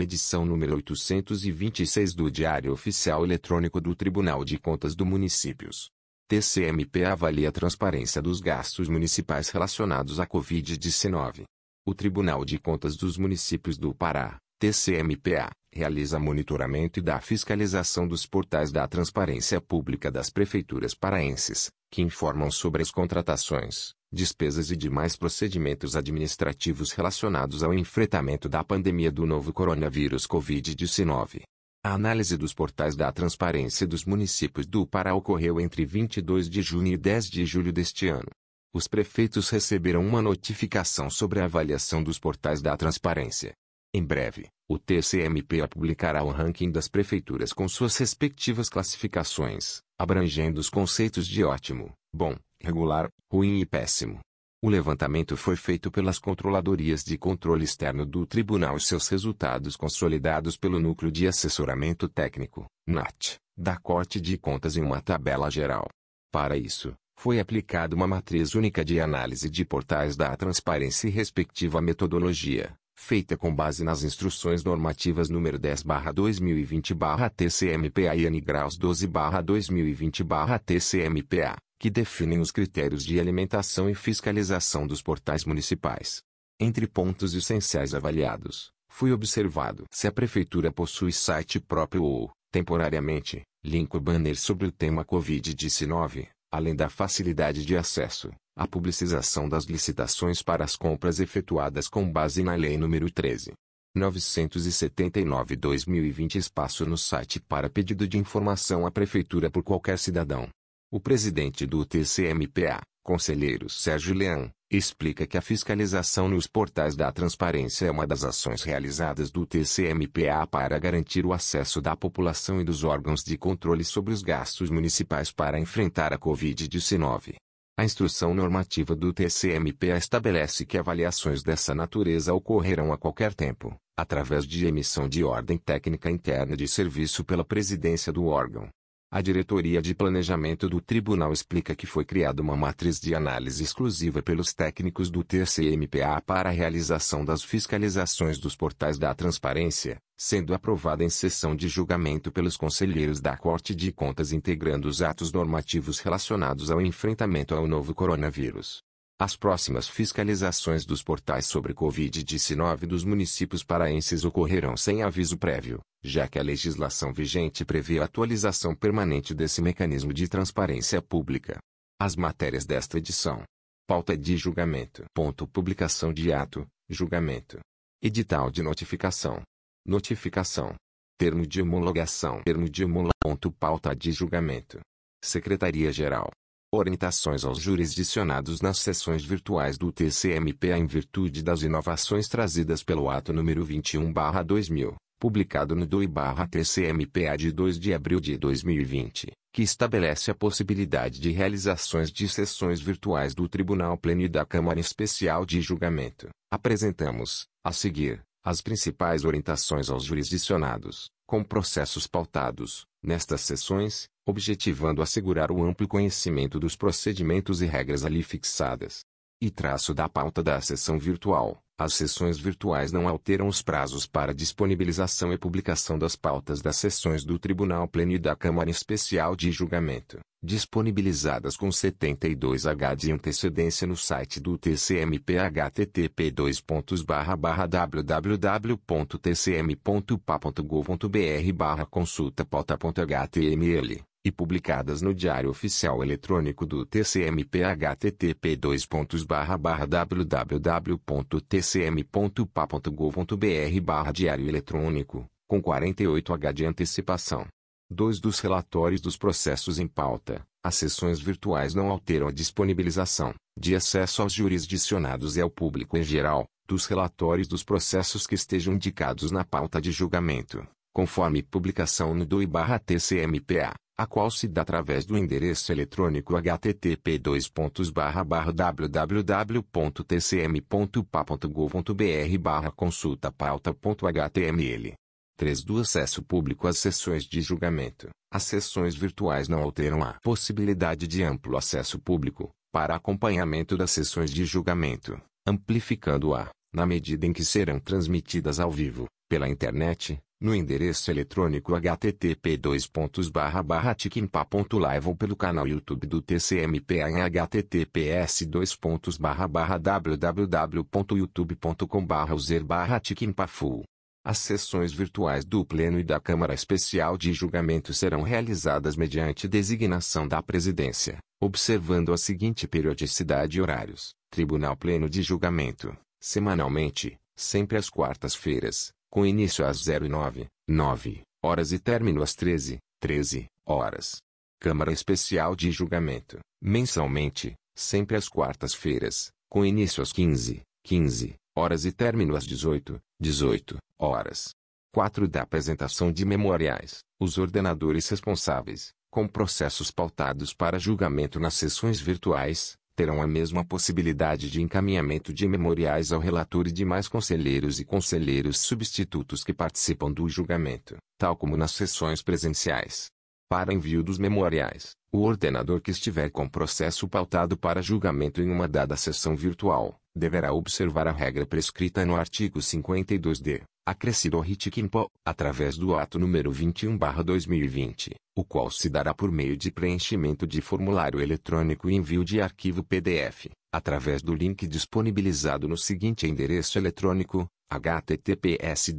Edição número 826 do Diário Oficial Eletrônico do Tribunal de Contas do Municípios. TCMP avalia a transparência dos gastos municipais relacionados à Covid-19. O Tribunal de Contas dos Municípios do Pará, TCMPA, realiza monitoramento e da fiscalização dos portais da transparência pública das prefeituras paraenses, que informam sobre as contratações, despesas e demais procedimentos administrativos relacionados ao enfrentamento da pandemia do novo coronavírus Covid-19. A análise dos portais da transparência dos municípios do Pará ocorreu entre 22 de junho e 10 de julho deste ano. Os prefeitos receberam uma notificação sobre a avaliação dos portais da transparência. Em breve, o TCMPA publicará o ranking das prefeituras com suas respectivas classificações, abrangendo os conceitos de ótimo, bom, regular, ruim e péssimo. O levantamento foi feito pelas controladorias de controle externo do tribunal e seus resultados consolidados pelo Núcleo de Assessoramento Técnico, NAT, da Corte de Contas em uma tabela geral. Para isso, foi aplicada uma matriz única de análise de portais da transparência e respectiva metodologia, feita com base nas instruções normativas número 10/2020/TCMPA e N graus 12/2020/TCMPA que definem os critérios de alimentação e fiscalização dos portais municipais. Entre pontos essenciais avaliados, foi observado se a prefeitura possui site próprio ou, temporariamente, link banner sobre o tema Covid-19, além da facilidade de acesso, a publicização das licitações para as compras efetuadas com base na Lei nº 13. 979-2020 espaço no site para pedido de informação à Prefeitura por qualquer cidadão, o presidente do TCMPA, conselheiro Sérgio Leão, explica que a fiscalização nos portais da transparência é uma das ações realizadas do TCMPA para garantir o acesso da população e dos órgãos de controle sobre os gastos municipais para enfrentar a Covid-19. A instrução normativa do TCMPA estabelece que avaliações dessa natureza ocorrerão a qualquer tempo, através de emissão de ordem técnica interna de serviço pela presidência do órgão, a diretoria de planejamento do tribunal explica que foi criada uma matriz de análise exclusiva pelos técnicos do TCMPA para a realização das fiscalizações dos portais da transparência, sendo aprovada em sessão de julgamento pelos conselheiros da Corte de Contas integrando os atos normativos relacionados ao enfrentamento ao novo coronavírus. As próximas fiscalizações dos portais sobre Covid-19 dos municípios paraenses ocorrerão sem aviso prévio, já que a legislação vigente prevê a atualização permanente desse mecanismo de transparência pública. As matérias desta edição. Pauta de julgamento. Ponto publicação de ato, julgamento. Edital de notificação. Notificação. Termo de homologação. Termo de homologação. Pauta de julgamento. Secretaria-Geral. Orientações aos jurisdicionados nas sessões virtuais do TCMPA em virtude das inovações trazidas pelo ato número 21/2000, publicado no DOI/TCMPA de 2 de abril de 2020, que estabelece a possibilidade de realizações de sessões virtuais do Tribunal Pleno e da Câmara Especial de Julgamento. Apresentamos, a seguir, as principais orientações aos jurisdicionados, com processos pautados, nestas sessões, objetivando assegurar o amplo conhecimento dos procedimentos e regras ali fixadas. E traço da pauta da sessão virtual. As sessões virtuais não alteram os prazos para disponibilização e publicação das pautas das sessões do Tribunal Pleno e da Câmara Especial de Julgamento, disponibilizadas com 72H de antecedência no site do TCMP http www.tcm.pa.gov.br consulta pauta.html e publicadas no Diário Oficial Eletrônico do TCMP http www.tcm.pa.gov.br Diário Eletrônico, com 48H de antecipação. Dois dos relatórios dos processos em pauta, as sessões virtuais não alteram a disponibilização, de acesso aos jurisdicionados e ao público em geral, dos relatórios dos processos que estejam indicados na pauta de julgamento, conforme publicação no DOI-TCMPA a qual se dá através do endereço eletrônico http www.tcm.pa.gov.br consulta pauta.html 3. Do acesso público às sessões de julgamento. As sessões virtuais não alteram a possibilidade de amplo acesso público, para acompanhamento das sessões de julgamento, amplificando-a, na medida em que serão transmitidas ao vivo, pela internet, no endereço eletrônico http://tiquimpa.live ou pelo canal YouTube do TCMPA em https://www.youtube.com/user/tiquimpafull. As sessões virtuais do Pleno e da Câmara Especial de Julgamento serão realizadas mediante designação da Presidência, observando a seguinte periodicidade e horários: Tribunal Pleno de Julgamento, semanalmente, sempre às quartas-feiras, com início às 09, 9 horas e término às 13, 13 horas. Câmara Especial de Julgamento, mensalmente, sempre às quartas-feiras, com início às 15, 15 horas e término às 18, 18 horas. 4. Da apresentação de memoriais, os ordenadores responsáveis, com processos pautados para julgamento nas sessões virtuais, terão a mesma possibilidade de encaminhamento de memoriais ao relator e demais conselheiros e conselheiros substitutos que participam do julgamento, tal como nas sessões presenciais. Para envio dos memoriais, o ordenador que estiver com processo pautado para julgamento em uma dada sessão virtual, deverá observar a regra prescrita no artigo 52d, acrescido ao RITICIMPO, através do ato número 21/2020, o qual se dará por meio de preenchimento de formulário eletrônico e envio de arquivo PDF, através do link disponibilizado no seguinte endereço eletrônico: https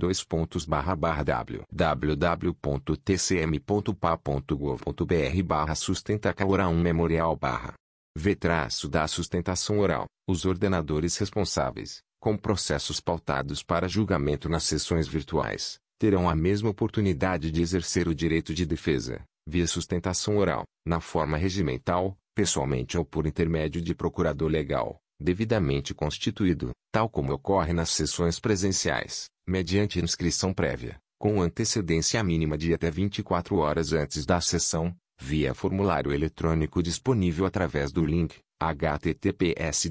www.tcm.pa.gov.br barra sustenta 1 memorial barra. V da sustentação oral os ordenadores responsáveis, com processos pautados para julgamento nas sessões virtuais, terão a mesma oportunidade de exercer o direito de defesa, via sustentação oral, na forma regimental, pessoalmente ou por intermédio de procurador legal, devidamente constituído, tal como ocorre nas sessões presenciais, mediante inscrição prévia, com antecedência mínima de até 24 horas antes da sessão, via formulário eletrônico disponível através do link https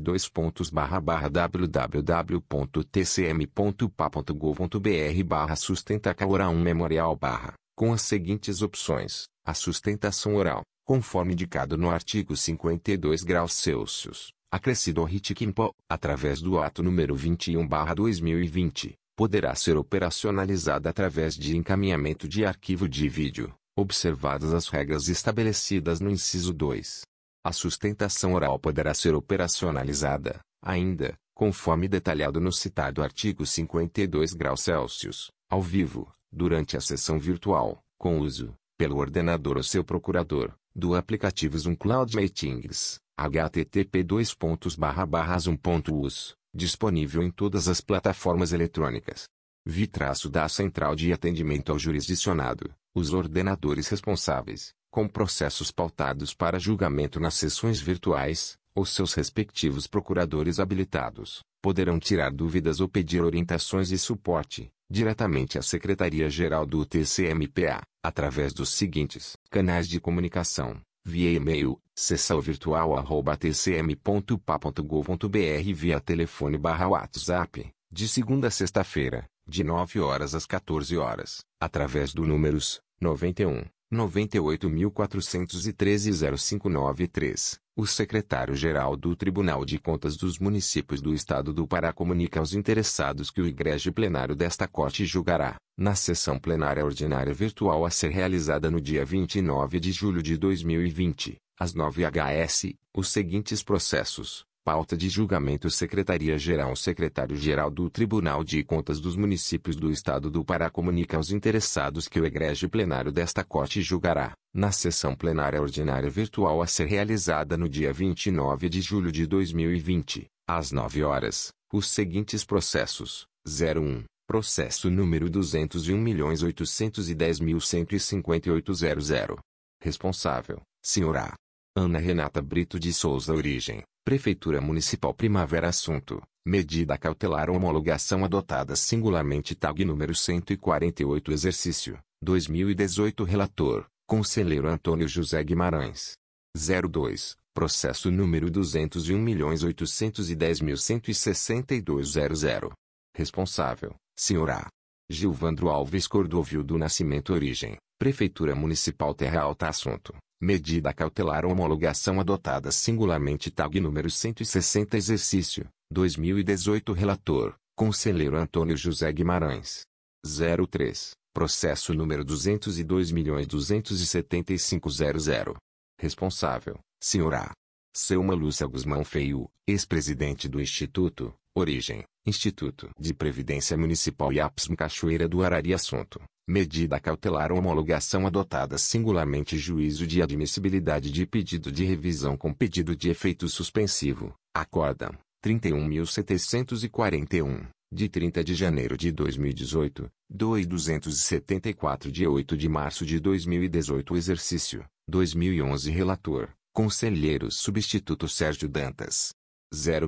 www.tcm.pa.gov.br barra sustentaca oral 1 memorial barra, com as seguintes opções, a sustentação oral, conforme indicado no artigo 52 graus Celsius, acrescido ao RITICIMPO, através do ato número 21 barra 2020, poderá ser operacionalizada através de encaminhamento de arquivo de vídeo, observadas as regras estabelecidas no inciso 2. A sustentação oral poderá ser operacionalizada, ainda, conforme detalhado no citado artigo 52 graus Celsius, ao vivo, durante a sessão virtual, com uso, pelo ordenador ou seu procurador, do aplicativo Zoom Cloud Meetings, http://zoom.us, disponível em todas as plataformas eletrônicas. Vi-traço da Central de Atendimento ao Jurisdicionado, os ordenadores responsáveis, com processos pautados para julgamento nas sessões virtuais, ou seus respectivos procuradores habilitados, poderão tirar dúvidas ou pedir orientações e suporte, diretamente à Secretaria-Geral do TCMPA, através dos seguintes canais de comunicação, via e-mail, sessãovirtual.tcm.pa.gov.br via telefone barra WhatsApp, de segunda a sexta-feira, de 9 horas às 14 horas, através do números 91 98.413.0593, o secretário-geral do Tribunal de Contas dos Municípios do Estado do Pará comunica aos interessados que o egrégio plenário desta Corte julgará, na sessão plenária ordinária virtual a ser realizada no dia 29 de julho de 2020, às 9 HS, os seguintes processos Pauta de julgamento Secretaria-Geral Secretário-Geral do Tribunal de Contas dos Municípios do Estado do Pará comunica aos interessados que o egrégio plenário desta Corte julgará, na sessão plenária ordinária virtual a ser realizada no dia 29 de julho de 2020, às 9 horas, os seguintes processos. 01. Processo número 201.810.158.00. Responsável, Sra. Ana Renata Brito de Souza Origem. Prefeitura Municipal Primavera Assunto. Medida cautelar homologação adotada singularmente TAG número 148 Exercício, 2018 Relator, Conselheiro Antônio José Guimarães. 02, Processo número 201.810.162.00. Responsável, Sr. Gilvandro Alves Cordovil do Nascimento Origem, Prefeitura Municipal Terra Alta Assunto. Medida cautelar homologação adotada singularmente TAG número 160 Exercício, 2018 Relator, Conselheiro Antônio José Guimarães. 03. Processo número 202.275.00. Responsável, Sr. A. Selma Lúcia Guzmão Feio, ex-presidente do Instituto, Origem, Instituto de Previdência Municipal IAPSM Cachoeira do Arari Assunto. Medida cautelar homologação adotada singularmente juízo de admissibilidade de pedido de revisão com pedido de efeito suspensivo. Acórdão, 31.741, de 30 de janeiro de 2018, 2274 de 8 de março de 2018 Exercício, 2011 Relator, Conselheiro Substituto Sérgio Dantas.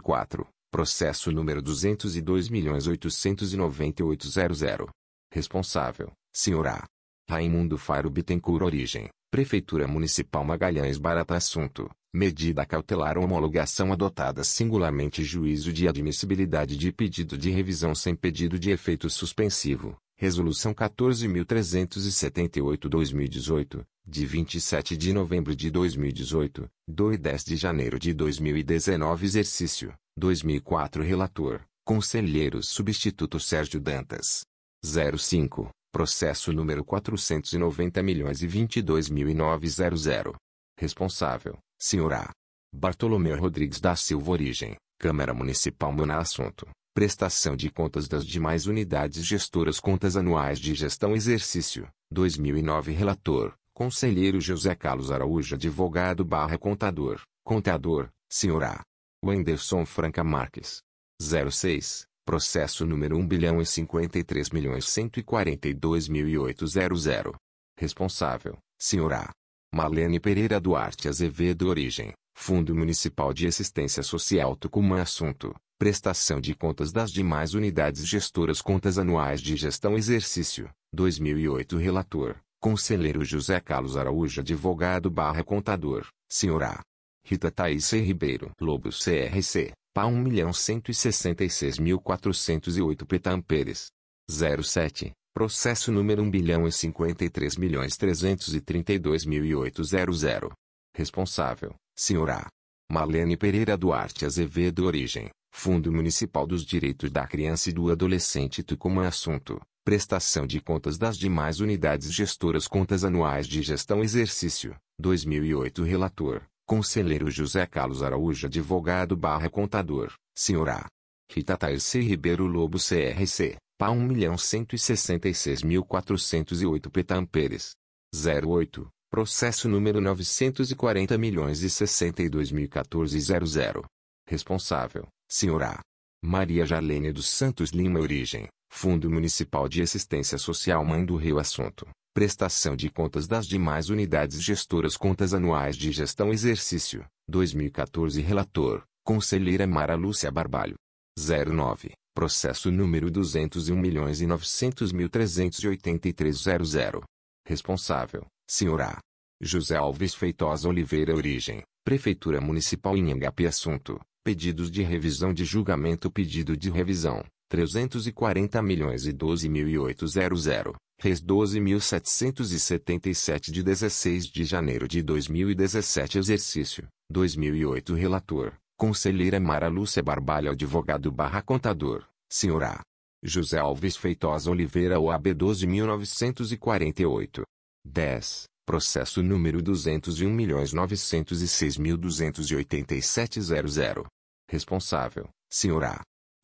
04. Processo número 202.898.00. Responsável, Sr. A. Raimundo Faro Bittencourt Origem, Prefeitura Municipal Magalhães Barata Assunto, medida cautelar homologação adotada singularmente juízo de admissibilidade de pedido de revisão sem pedido de efeito suspensivo, Resolução 14.378-2018, de 27 de novembro de 2018, do e 10 de janeiro de 2019 Exercício, 2004 Relator, Conselheiro Substituto Sérgio Dantas. 05, Processo número 490.022.900. Responsável, Sr. A. Bartolomeu Rodrigues da Silva Origem, Câmara Municipal Mona Assunto. Prestação de contas das demais unidades gestoras Contas anuais de gestão Exercício, 2009 Relator, Conselheiro José Carlos Araújo Advogado barra Contador, Contador, Sr. A. Wenderson Franca Marques. 06, Processo número 1 bilhão e 53 milhões 142 mil e 800. Responsável, Sr. A. Marlene Pereira Duarte Azevedo Origem, Fundo Municipal de Assistência Social Tucumã Assunto, Prestação de contas das demais unidades gestoras Contas anuais de gestão Exercício, 2008 Relator, Conselheiro José Carlos Araújo Advogado barra Contador, Sr. A. Rita Thaís Ribeiro Lobo CRC, PA 1.166.408 Petamperes. 07, Processo número 1 bilhão e 53 milhões 332 mil e 800. Responsável, Sr. A. Marlene Pereira Duarte Azevedo Origem, Fundo Municipal dos Direitos da Criança e do Adolescente Tucumã Assunto, prestação de contas das demais unidades gestoras Contas anuais de gestão Exercício, 2008 Relator, Conselheiro José Carlos Araújo Advogado barra Contador, Sr. A. Rita Tairce Ribeiro Lobo CRC, PA 1.166.408 Petamperes. 08, Processo número 940 milhões e 62.014.00. Responsável, Sr. A. Maria Jarlene dos Santos Lima Origem, Fundo Municipal de Assistência Social Mãe do Rio Assunto. Prestação de contas das demais unidades gestoras Contas anuais de gestão Exercício, 2014 Relator, Conselheira Mara Lúcia Barbalho. 09. Processo número 201.900.383.00. Responsável, Sr. A. José Alves Feitosa Oliveira Origem, Prefeitura Municipal Inhangapi Assunto, Pedidos de revisão de julgamento Pedido de revisão, 340 milhões e 12 mil e 800, Res 12.777 de 16 de janeiro de 2017 Exercício, 2008 Relator, Conselheira Mara Lúcia Barbalho Advogado barra Contador, Sr. A. José Alves Feitosa Oliveira OAB 12.948. 10. Processo número 201.906.287.00. Responsável, Sr.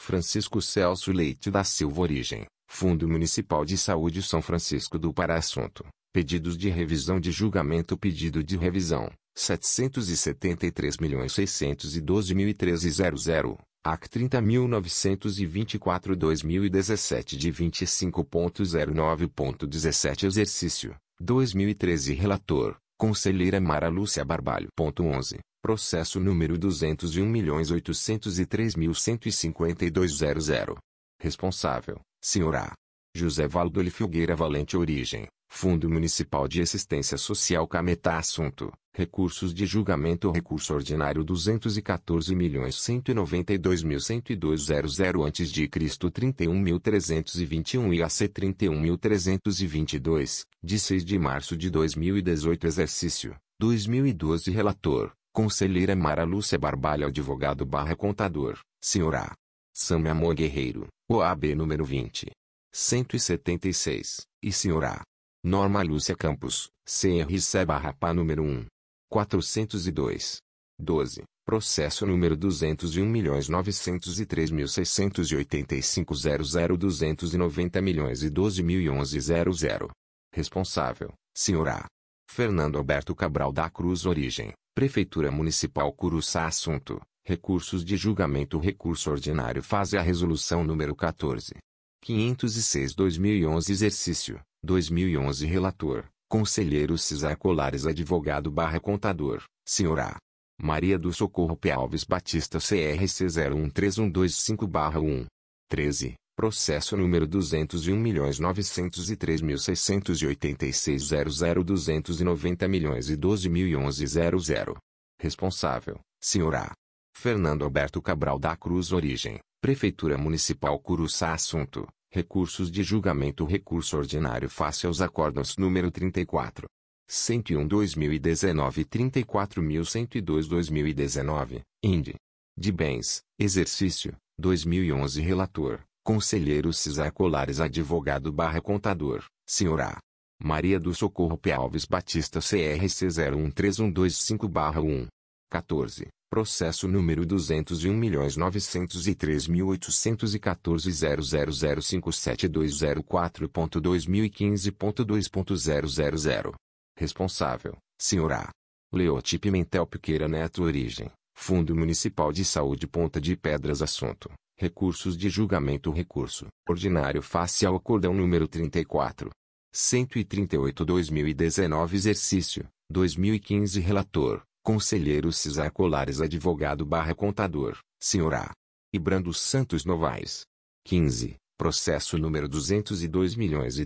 Francisco Celso Leite da Silva Origem, Fundo Municipal de Saúde São Francisco do Pará Assunto, Pedidos de revisão de julgamento Pedido de revisão, 773.612.013.00, AC 30.924-2017 de 25.09.17 Exercício, 2013 Relator, Conselheira Mara Lúcia Barbalho.11 Processo número 201.803.152.00. Responsável, Sr. A. José Valdoli Filgueira Valente Origem, Fundo Municipal de Assistência Social Cametá Assunto, Recursos de Julgamento Recurso Ordinário 214.192.102.00 antes de Cristo 31.321 e AC 31.322, de 6 de março de 2018 Exercício, 2012 Relator, Conselheira Mara Lúcia Barbalho Advogado barra Contador, Sr. A. Sam Amor Guerreiro, OAB número 20. 176, e Sr. A. Norma Lúcia Campos, CRC barra PA número 1. 402. 12. Processo número 201.903.685.00 milhões e 12.011.00. Responsável, Sr. A. Fernando Alberto Cabral da Cruz Origem, Prefeitura Municipal Curuçá Assunto, Recursos de Julgamento Recurso Ordinário Fase a Resolução número 14. 506-2011 Exercício, 2011 Relator, Conselheiro Cesar Colares Advogado Contador, Sr. A. Maria do Socorro P. Alves Batista CRC 013125-1. 13. Processo número 201.903.686.00 milhões e 12.011.00. Responsável, Sr. A. Fernando Alberto Cabral da Cruz Origem, Prefeitura Municipal Curuçá Assunto, Recursos de Julgamento Recurso Ordinário face aos acordos número 34. 101 2019 34.102 2019, IND. De Bens, Exercício, 2011 Relator, Conselheiro Cesar Colares Advogado barra Contador, Sr. A. Maria do Socorro P. Alves Batista CRC 013125 barra 1. 14. Processo número 201.913.814.000572004.2015.2.000. Responsável, Sr. A. Leoti Pimentel Piqueira Neto Origem, Fundo Municipal de Saúde Ponta de Pedras Assunto, Recursos de Julgamento Recurso Ordinário face ao Acordão número 34. 138-2019 Exercício, 2015 Relator, Conselheiro Cesar Colares Advogado Contador, Sr. A. Ibrando Santos Novaes. 15. Processo número 202 milhões e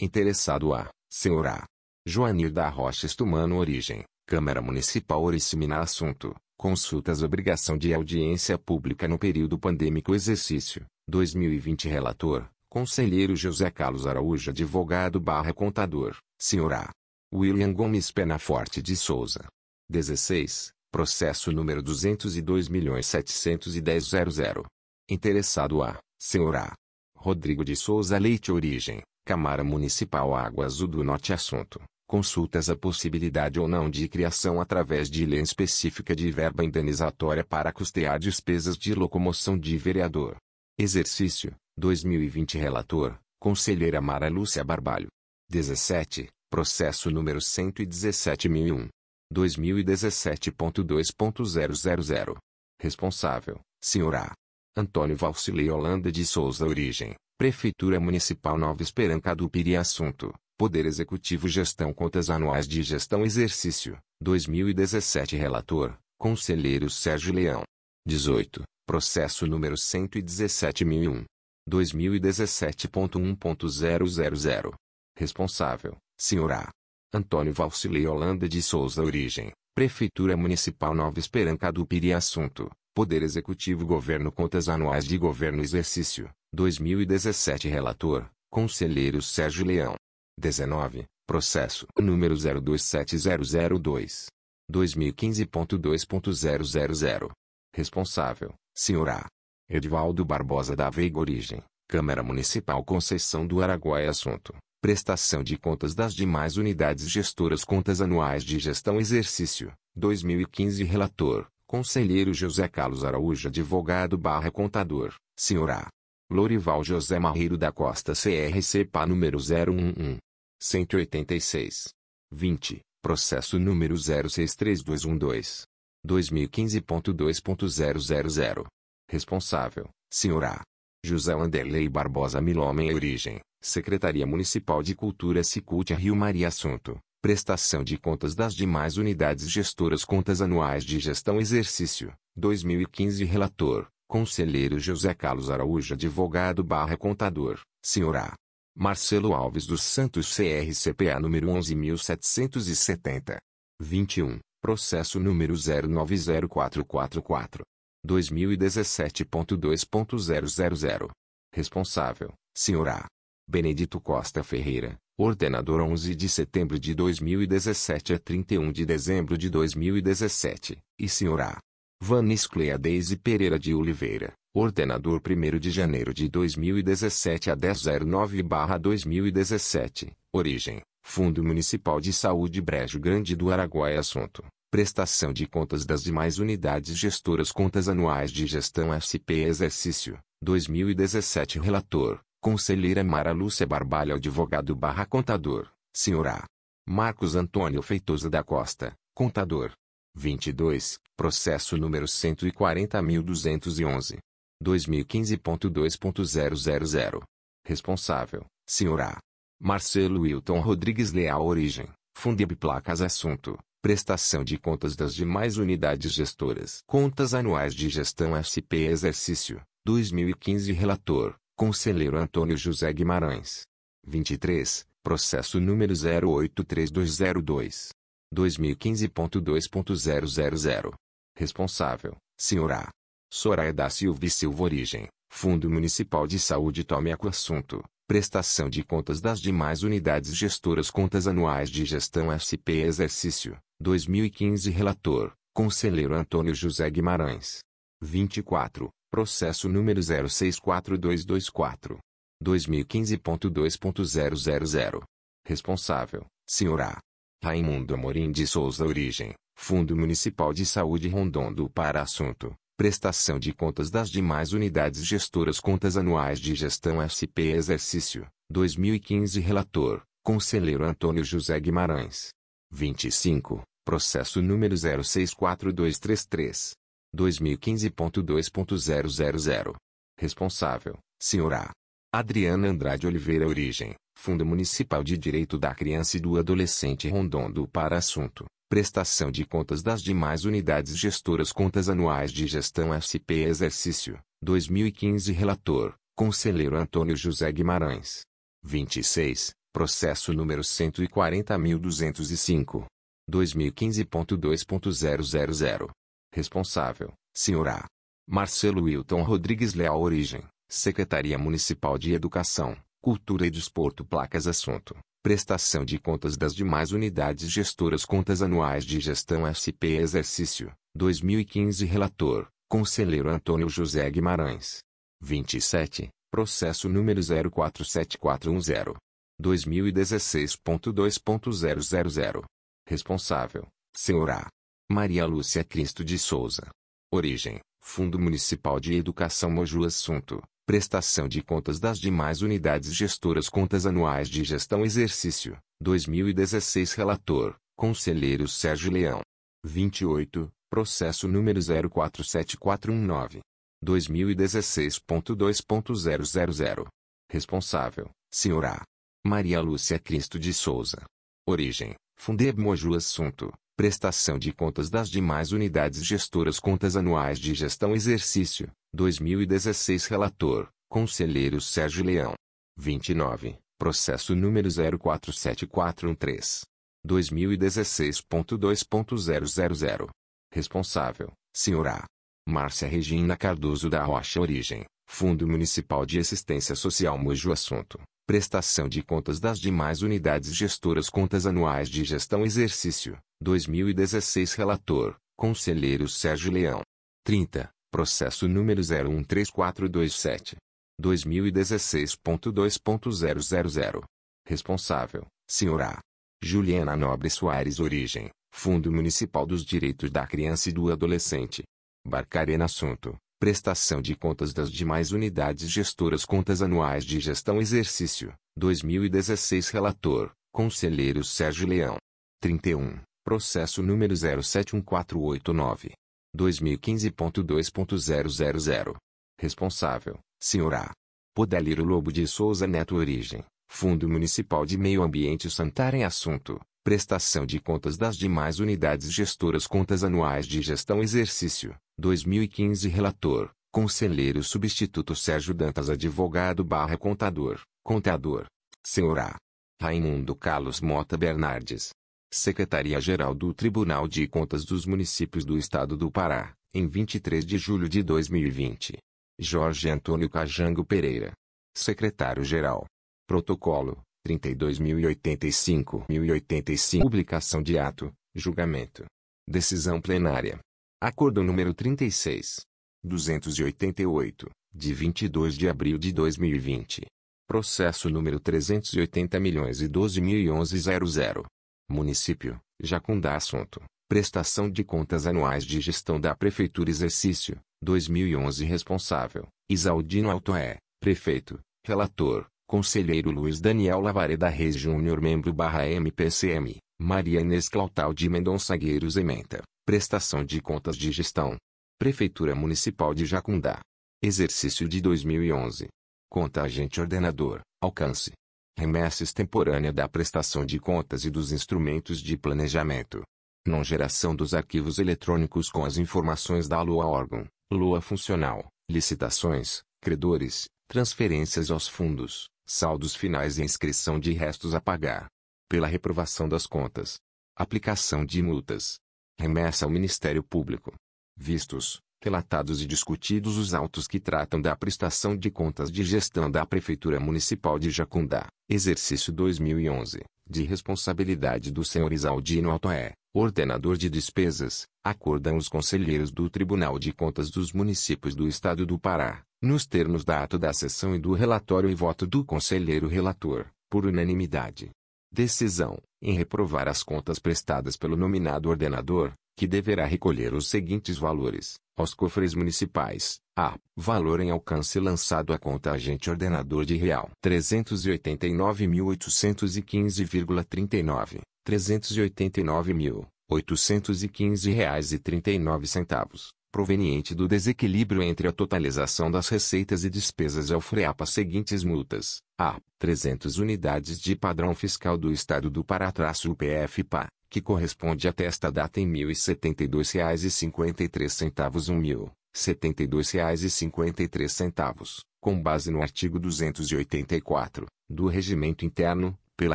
Interessado a, Sr. A. Joanir da Rocha Estumano Origem, Câmara Municipal Oricimina Assunto, Consultas Obrigação de Audiência Pública no Período Pandêmico Exercício, 2020 Relator, Conselheiro José Carlos Araújo Advogado Contador, Sr. A. William Gomes Penaforte de Souza. 16. Processo número 202.710.00. Interessado a, Sr. A. Rodrigo de Souza Leite Origem, Câmara Municipal Água Azul do Norte Assunto. Consultas a possibilidade ou não de criação através de lei específica de verba indenizatória para custear despesas de locomoção de vereador. Exercício, 2020 Relator, Conselheira Mara Lúcia Barbalho. 17. Processo número 117.001. 2017.2.000. Responsável, Sr. A. Antônio Valcilei Holanda de Souza Origem, Prefeitura Municipal Nova Esperança do Piri Assunto, Poder Executivo Gestão Contas Anuais de Gestão Exercício, 2017 Relator, Conselheiro Sérgio Leão. 18. Processo número 117.001. 2017.1.000. Responsável, Sr. A. Antônio Valcilei Holanda de Souza Origem, Prefeitura Municipal Nova Esperança do Piri Assunto, Poder Executivo Governo Contas Anuais de Governo Exercício, 2017 Relator, Conselheiro Sérgio Leão. 19. Processo número 027002. 2015.2.000. Responsável, Sr. A. Edvaldo Barbosa da Veiga Origem, Câmara Municipal Conceição do Araguaia Assunto. Prestação de contas das demais unidades gestoras Contas anuais de gestão Exercício, 2015 Relator, Conselheiro José Carlos Araújo Advogado barra Contador, Sr. A. Lorival José Marreiro da Costa CRC número 011. 186. 20. Processo número 063212. 2015.2.000. Responsável, Sr. A. José Wanderlei Barbosa Milomem Origem, Secretaria Municipal de Cultura Cicultia Rio Maria Assunto, Prestação de contas das demais unidades gestoras Contas anuais de gestão Exercício, 2015 Relator, Conselheiro José Carlos Araújo Advogado Contador, Sr. A. Marcelo Alves dos Santos CRCPA número 11.770. 21. Processo número 090444. 2017.2.000. Responsável, Sr. A. Benedito Costa Ferreira, ordenador 11 de setembro de 2017 a 31 de dezembro de 2017, e Sr. A. Vanis Clea Deise Pereira de Oliveira, Ordenador 1 de janeiro de 2017 a 1009-2017. Origem: Fundo Municipal de Saúde Brejo Grande do Araguaia Assunto: Prestação de contas das demais unidades gestoras Contas anuais de gestão SP Exercício 2017 Relator: Conselheira Mara Lúcia Barbalho Advogado barra Contador, Sra. Marcos Antônio Feitosa da Costa, Contador. 22, processo número 140.211. 2015.2.000. Responsável, Sra. Marcelo Wilton Rodrigues Leal Origem, Fundeb Placas Assunto, Prestação de contas das demais unidades gestoras. Contas anuais de gestão SP Exercício, 2015 Relator, Conselheiro Antônio José Guimarães. 23, processo número 083202. 2015.2.000. Responsável, Sra. Soraya da Silva e Silva Origem, Fundo Municipal de Saúde Tome Assunto, Prestação de contas das demais unidades gestoras Contas anuais de gestão SP Exercício, 2015 Relator, Conselheiro Antônio José Guimarães. 24, Processo número 064224. 2015.2.000. Responsável, Sra. Raimundo Amorim de Souza Origem, Fundo Municipal de Saúde Rondon do Para Assunto, Prestação de contas das demais unidades gestoras Contas anuais de gestão SP Exercício, 2015 Relator, Conselheiro Antônio José Guimarães. 25, Processo número 064233. 2015.2.000. Responsável, Sra. Adriana Andrade Oliveira Origem, Fundo Municipal de Direito da Criança e do Adolescente Rondon do Para Assunto, Prestação de contas das demais unidades gestoras Contas anuais de gestão SP Exercício, 2015 Relator, Conselheiro Antônio José Guimarães. 26, Processo número 140.205. 2015.2.000. Responsável, Sra. Marcelo Wilton Rodrigues Leal Origem, Secretaria Municipal de Educação, Cultura e Desporto Placas Assunto. Prestação de contas das demais unidades gestoras Contas anuais de gestão SP Exercício, 2015 Relator, Conselheiro Antônio José Guimarães. 27, Processo número 047410. 2016.2.000. Responsável, Sra. Maria Lúcia Cristo de Souza. Origem, Fundo Municipal de Educação Moju Assunto, Prestação de contas das demais unidades gestoras Contas anuais de gestão Exercício, 2016 Relator, Conselheiro Sérgio Leão. 28, Processo número 047419. 2016.2.000. Responsável, Sra. Maria Lúcia Cristo de Souza. Origem, Fundeb Moju Assunto, Prestação de contas das demais unidades gestoras Contas anuais de gestão Exercício, 2016 Relator, Conselheiro Sérgio Leão. 29. Processo número 047413. 2016.2.000. Responsável, Sra. Márcia Regina Cardoso da Rocha Origem, Fundo Municipal de Assistência Social Mojo Assunto. Prestação de contas das demais unidades gestoras Contas anuais de gestão Exercício, 2016 Relator, Conselheiro Sérgio Leão. 30. Processo número 013427. 2016.2.000. Responsável, Sra. Juliana Nobre Soares Origem, Fundo Municipal dos Direitos da Criança e do Adolescente. Barcarena Assunto, Prestação de contas das demais unidades gestoras Contas anuais de gestão Exercício, 2016 Relator, Conselheiro Sérgio Leão. 31. Processo número 071489. 2015.2.000. Responsável, Sra. Podeliro Lobo de Souza Neto Origem, Fundo Municipal de Meio Ambiente Santarém Assunto, Prestação de contas das demais unidades gestoras Contas anuais de gestão Exercício, 2015 Relator, Conselheiro Substituto Sérgio Dantas Advogado barra Contador, Contador, Sra. Raimundo Carlos Mota Bernardes, Secretaria-Geral do Tribunal de Contas dos Municípios do Estado do Pará, em 23 de julho de 2020. Jorge Antônio Cajango Pereira. Secretário-Geral. Protocolo, 32.085. Publicação de ato, julgamento. Decisão plenária. Acordo número 36. 288, de 22 de abril de 2020. Processo número 380 milhões e 12.011.00. Município, Jacundá Assunto. Prestação de contas anuais de gestão da Prefeitura Exercício, 2011 Responsável, Isaldino Altoé, Prefeito, Relator, Conselheiro Luiz Daniel Lavareda Reis Júnior Membro barra MPCM, Maria Inês Clautal de Mendonça Gueiros Ementa. Prestação de contas de gestão. Prefeitura Municipal de Jacundá. Exercício de 2011. Conta agente ordenador, alcance. Remessa extemporânea da prestação de contas e dos instrumentos de planejamento. Não geração dos arquivos eletrônicos com as informações da Lua órgão, Lua funcional, licitações, credores, transferências aos fundos, saldos finais e inscrição de restos a pagar. Pela reprovação das contas. Aplicação de multas. Remessa ao Ministério Público. Vistos, relatados e discutidos os autos que tratam da prestação de contas de gestão da Prefeitura Municipal de Jacundá, exercício 2011, de responsabilidade do senhor Isaldino Altoé, ordenador de despesas, acordam os conselheiros do Tribunal de Contas dos Municípios do Estado do Pará, nos termos da ato da sessão e do relatório e voto do conselheiro relator, por unanimidade. Decisão, em reprovar as contas prestadas pelo nominado ordenador, que deverá recolher os seguintes valores, aos cofres municipais. A. Valor em alcance lançado à conta agente ordenador de real. 389.815,39. 389.815 reais e 39 centavos, proveniente do desequilíbrio entre a totalização das receitas e despesas ao FREAPA seguintes multas. A. 300 unidades de padrão fiscal do Estado do Pará-UPF-PA, que corresponde até esta data em R$ 1.072,53 um mil, R$ 72,53, com base no artigo 284, do Regimento Interno, pela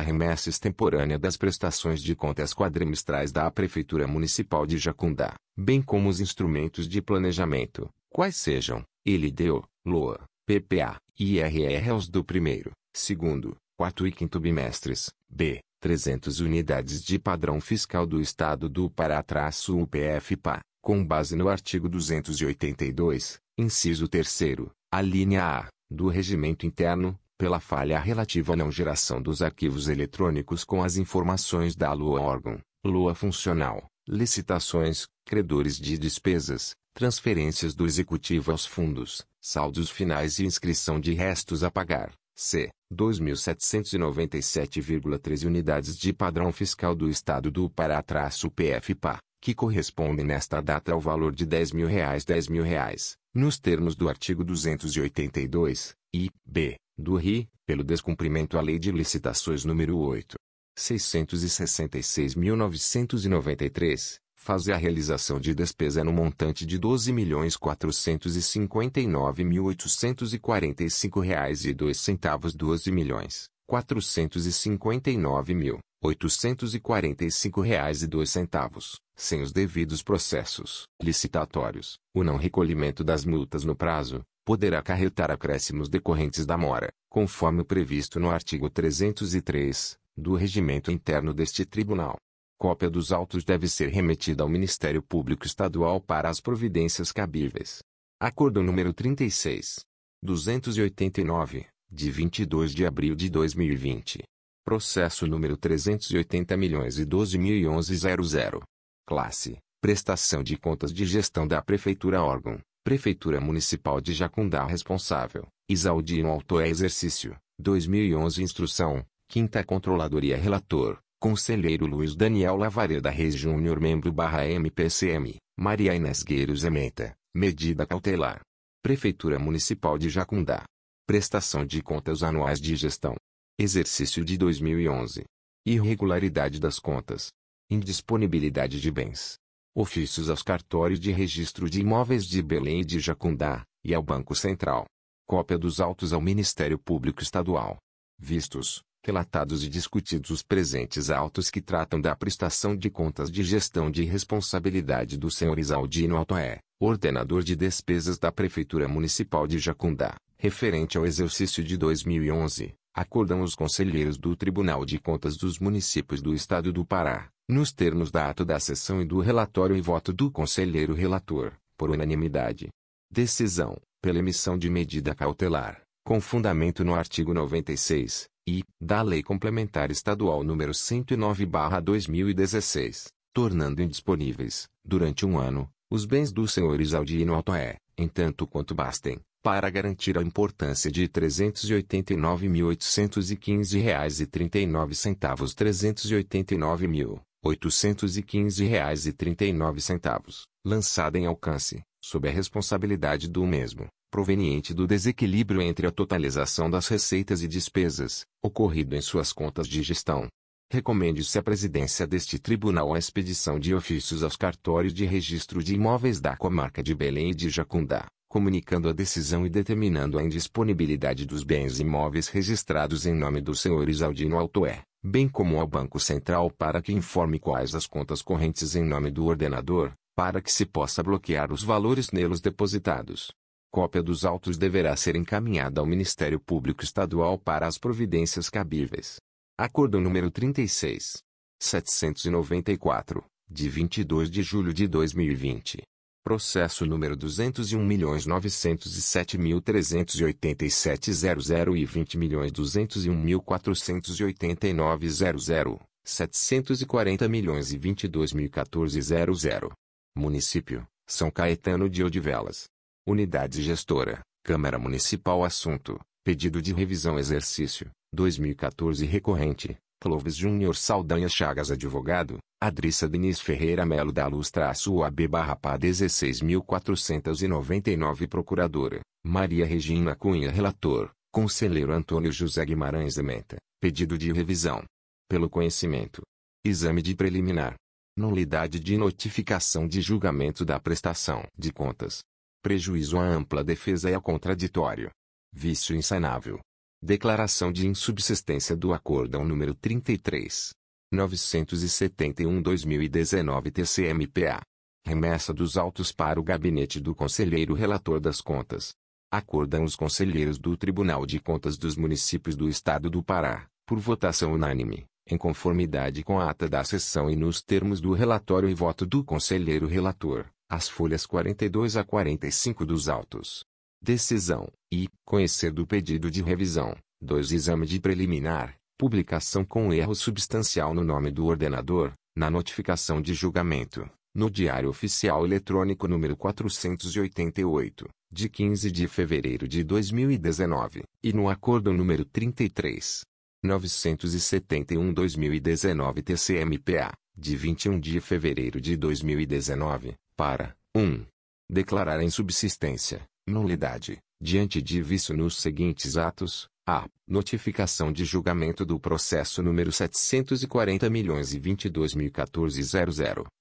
remessa extemporânea das prestações de contas quadrimestrais da Prefeitura Municipal de Jacundá, bem como os instrumentos de planejamento, quais sejam, LDO, LOA, PPA, IRR aos do primeiro, segundo, quarto e quinto bimestres, B, 300 unidades de padrão fiscal do Estado do Pará-UPF-PA, com base no artigo 282, inciso 3 a linha A, do Regimento Interno, pela falha relativa à não geração dos arquivos eletrônicos com as informações da Lua órgão, Lua funcional, licitações, credores de despesas, transferências do Executivo aos fundos, saldos finais e inscrição de restos a pagar, C. 2.797,13 unidades de padrão fiscal do Estado do Pará-PF-PA, que correspondem nesta data ao valor de 10 mil reais, 10 mil reais, nos termos do artigo 282, e, b, do RI, pelo descumprimento à Lei de Licitações número 8. 666.993, fazer a realização de despesa no montante de 12.459.845 reais e dois centavos 12 milhões, 459.845 reais e dois centavos, sem os devidos processos licitatórios. O não recolhimento das multas no prazo, poderá acarretar acréscimos decorrentes da mora, conforme o previsto no artigo 303, do regimento interno deste tribunal. Cópia dos autos deve ser remetida ao Ministério Público Estadual para as providências cabíveis. Acordo número 36. 289, de 22 de abril de 2020. Processo número 380 milhões e 12.011.00. Classe: Prestação de contas de gestão da Prefeitura órgão. Prefeitura Municipal de Jacundá responsável. Isaldino Altoé Exercício. 2011 Instrução. Quinta Controladoria Relator. Conselheiro Luiz Daniel Lavareda Reis Júnior Membro barra MPCM, Maria Inês Gueiros Ementa, Medida Cautelar. Prefeitura Municipal de Jacundá. Prestação de contas anuais de gestão. Exercício de 2011. Irregularidade das contas. Indisponibilidade de bens. Ofícios aos cartórios de registro de imóveis de Belém e de Jacundá, e ao Banco Central. Cópia dos autos ao Ministério Público Estadual. Vistos, relatados e discutidos os presentes autos que tratam da prestação de contas de gestão de responsabilidade do senhor Isaldino Altoé, ordenador de despesas da Prefeitura Municipal de Jacundá, referente ao exercício de 2011, acordam os conselheiros do Tribunal de Contas dos Municípios do Estado do Pará, nos termos da ato da sessão e do relatório e voto do conselheiro relator, por unanimidade. Decisão, pela emissão de medida cautelar, com fundamento no artigo 96, e, da Lei Complementar Estadual nº 109-2016, tornando indisponíveis, durante um ano, os bens dos senhores Aldino Altoé, em tanto quanto bastem, para garantir a importância de R$ 389.815,39 389.815,39, lançada em alcance, sob a responsabilidade do mesmo, proveniente do desequilíbrio entre a totalização das receitas e despesas, ocorrido em suas contas de gestão. Recomende-se à presidência deste tribunal a expedição de ofícios aos cartórios de registro de imóveis da comarca de Belém e de Jacundá, comunicando a decisão e determinando a indisponibilidade dos bens imóveis registrados em nome dos senhores Aldino Altoé, bem como ao Banco Central para que informe quais as contas correntes em nome do ordenador, para que se possa bloquear os valores neles depositados. Cópia dos autos deverá ser encaminhada ao Ministério Público Estadual para as providências cabíveis. Acordo número 36. 794, de 22 de julho de 2020. Processo número 201.907.387.00 e 20.201.489.00, 740 milhões e 22.014.00. Município, São Caetano de Odivelas. Unidade Gestora, Câmara Municipal Assunto, Pedido de Revisão Exercício, 2014 Recorrente, Clovis Júnior Saldanha Chagas Advogado, Adrissa Denise Ferreira Melo da Luz traço UAB barra PA 16.499 Procuradora, Maria Regina Cunha Relator, Conselheiro Antônio José Guimarães Ementa, Pedido de Revisão. Pelo conhecimento. Exame de preliminar. Nulidade de notificação de julgamento da prestação de contas. Prejuízo à ampla defesa e ao contraditório. Vício insanável. Declaração de insubsistência do Acórdão número 33. 971-2019 TCMPA. Remessa dos autos para o gabinete do Conselheiro Relator das Contas. Acordam os conselheiros do Tribunal de Contas dos Municípios do Estado do Pará, por votação unânime, em conformidade com a ata da sessão e nos termos do relatório e voto do Conselheiro Relator, as folhas 42 a 45 dos autos. Decisão, e, conhecer do pedido de revisão, 2. Exame de preliminar, publicação com erro substancial no nome do ordenador, na notificação de julgamento, no Diário Oficial Eletrônico número 488, de 15 de fevereiro de 2019, e no Acordo número 33. 971-2019 TCMPA, de 21 de fevereiro de 2019, para. 1. Declarar em subsistência, nulidade, diante de vício nos seguintes atos, a. Notificação de julgamento do processo número 740 milhões e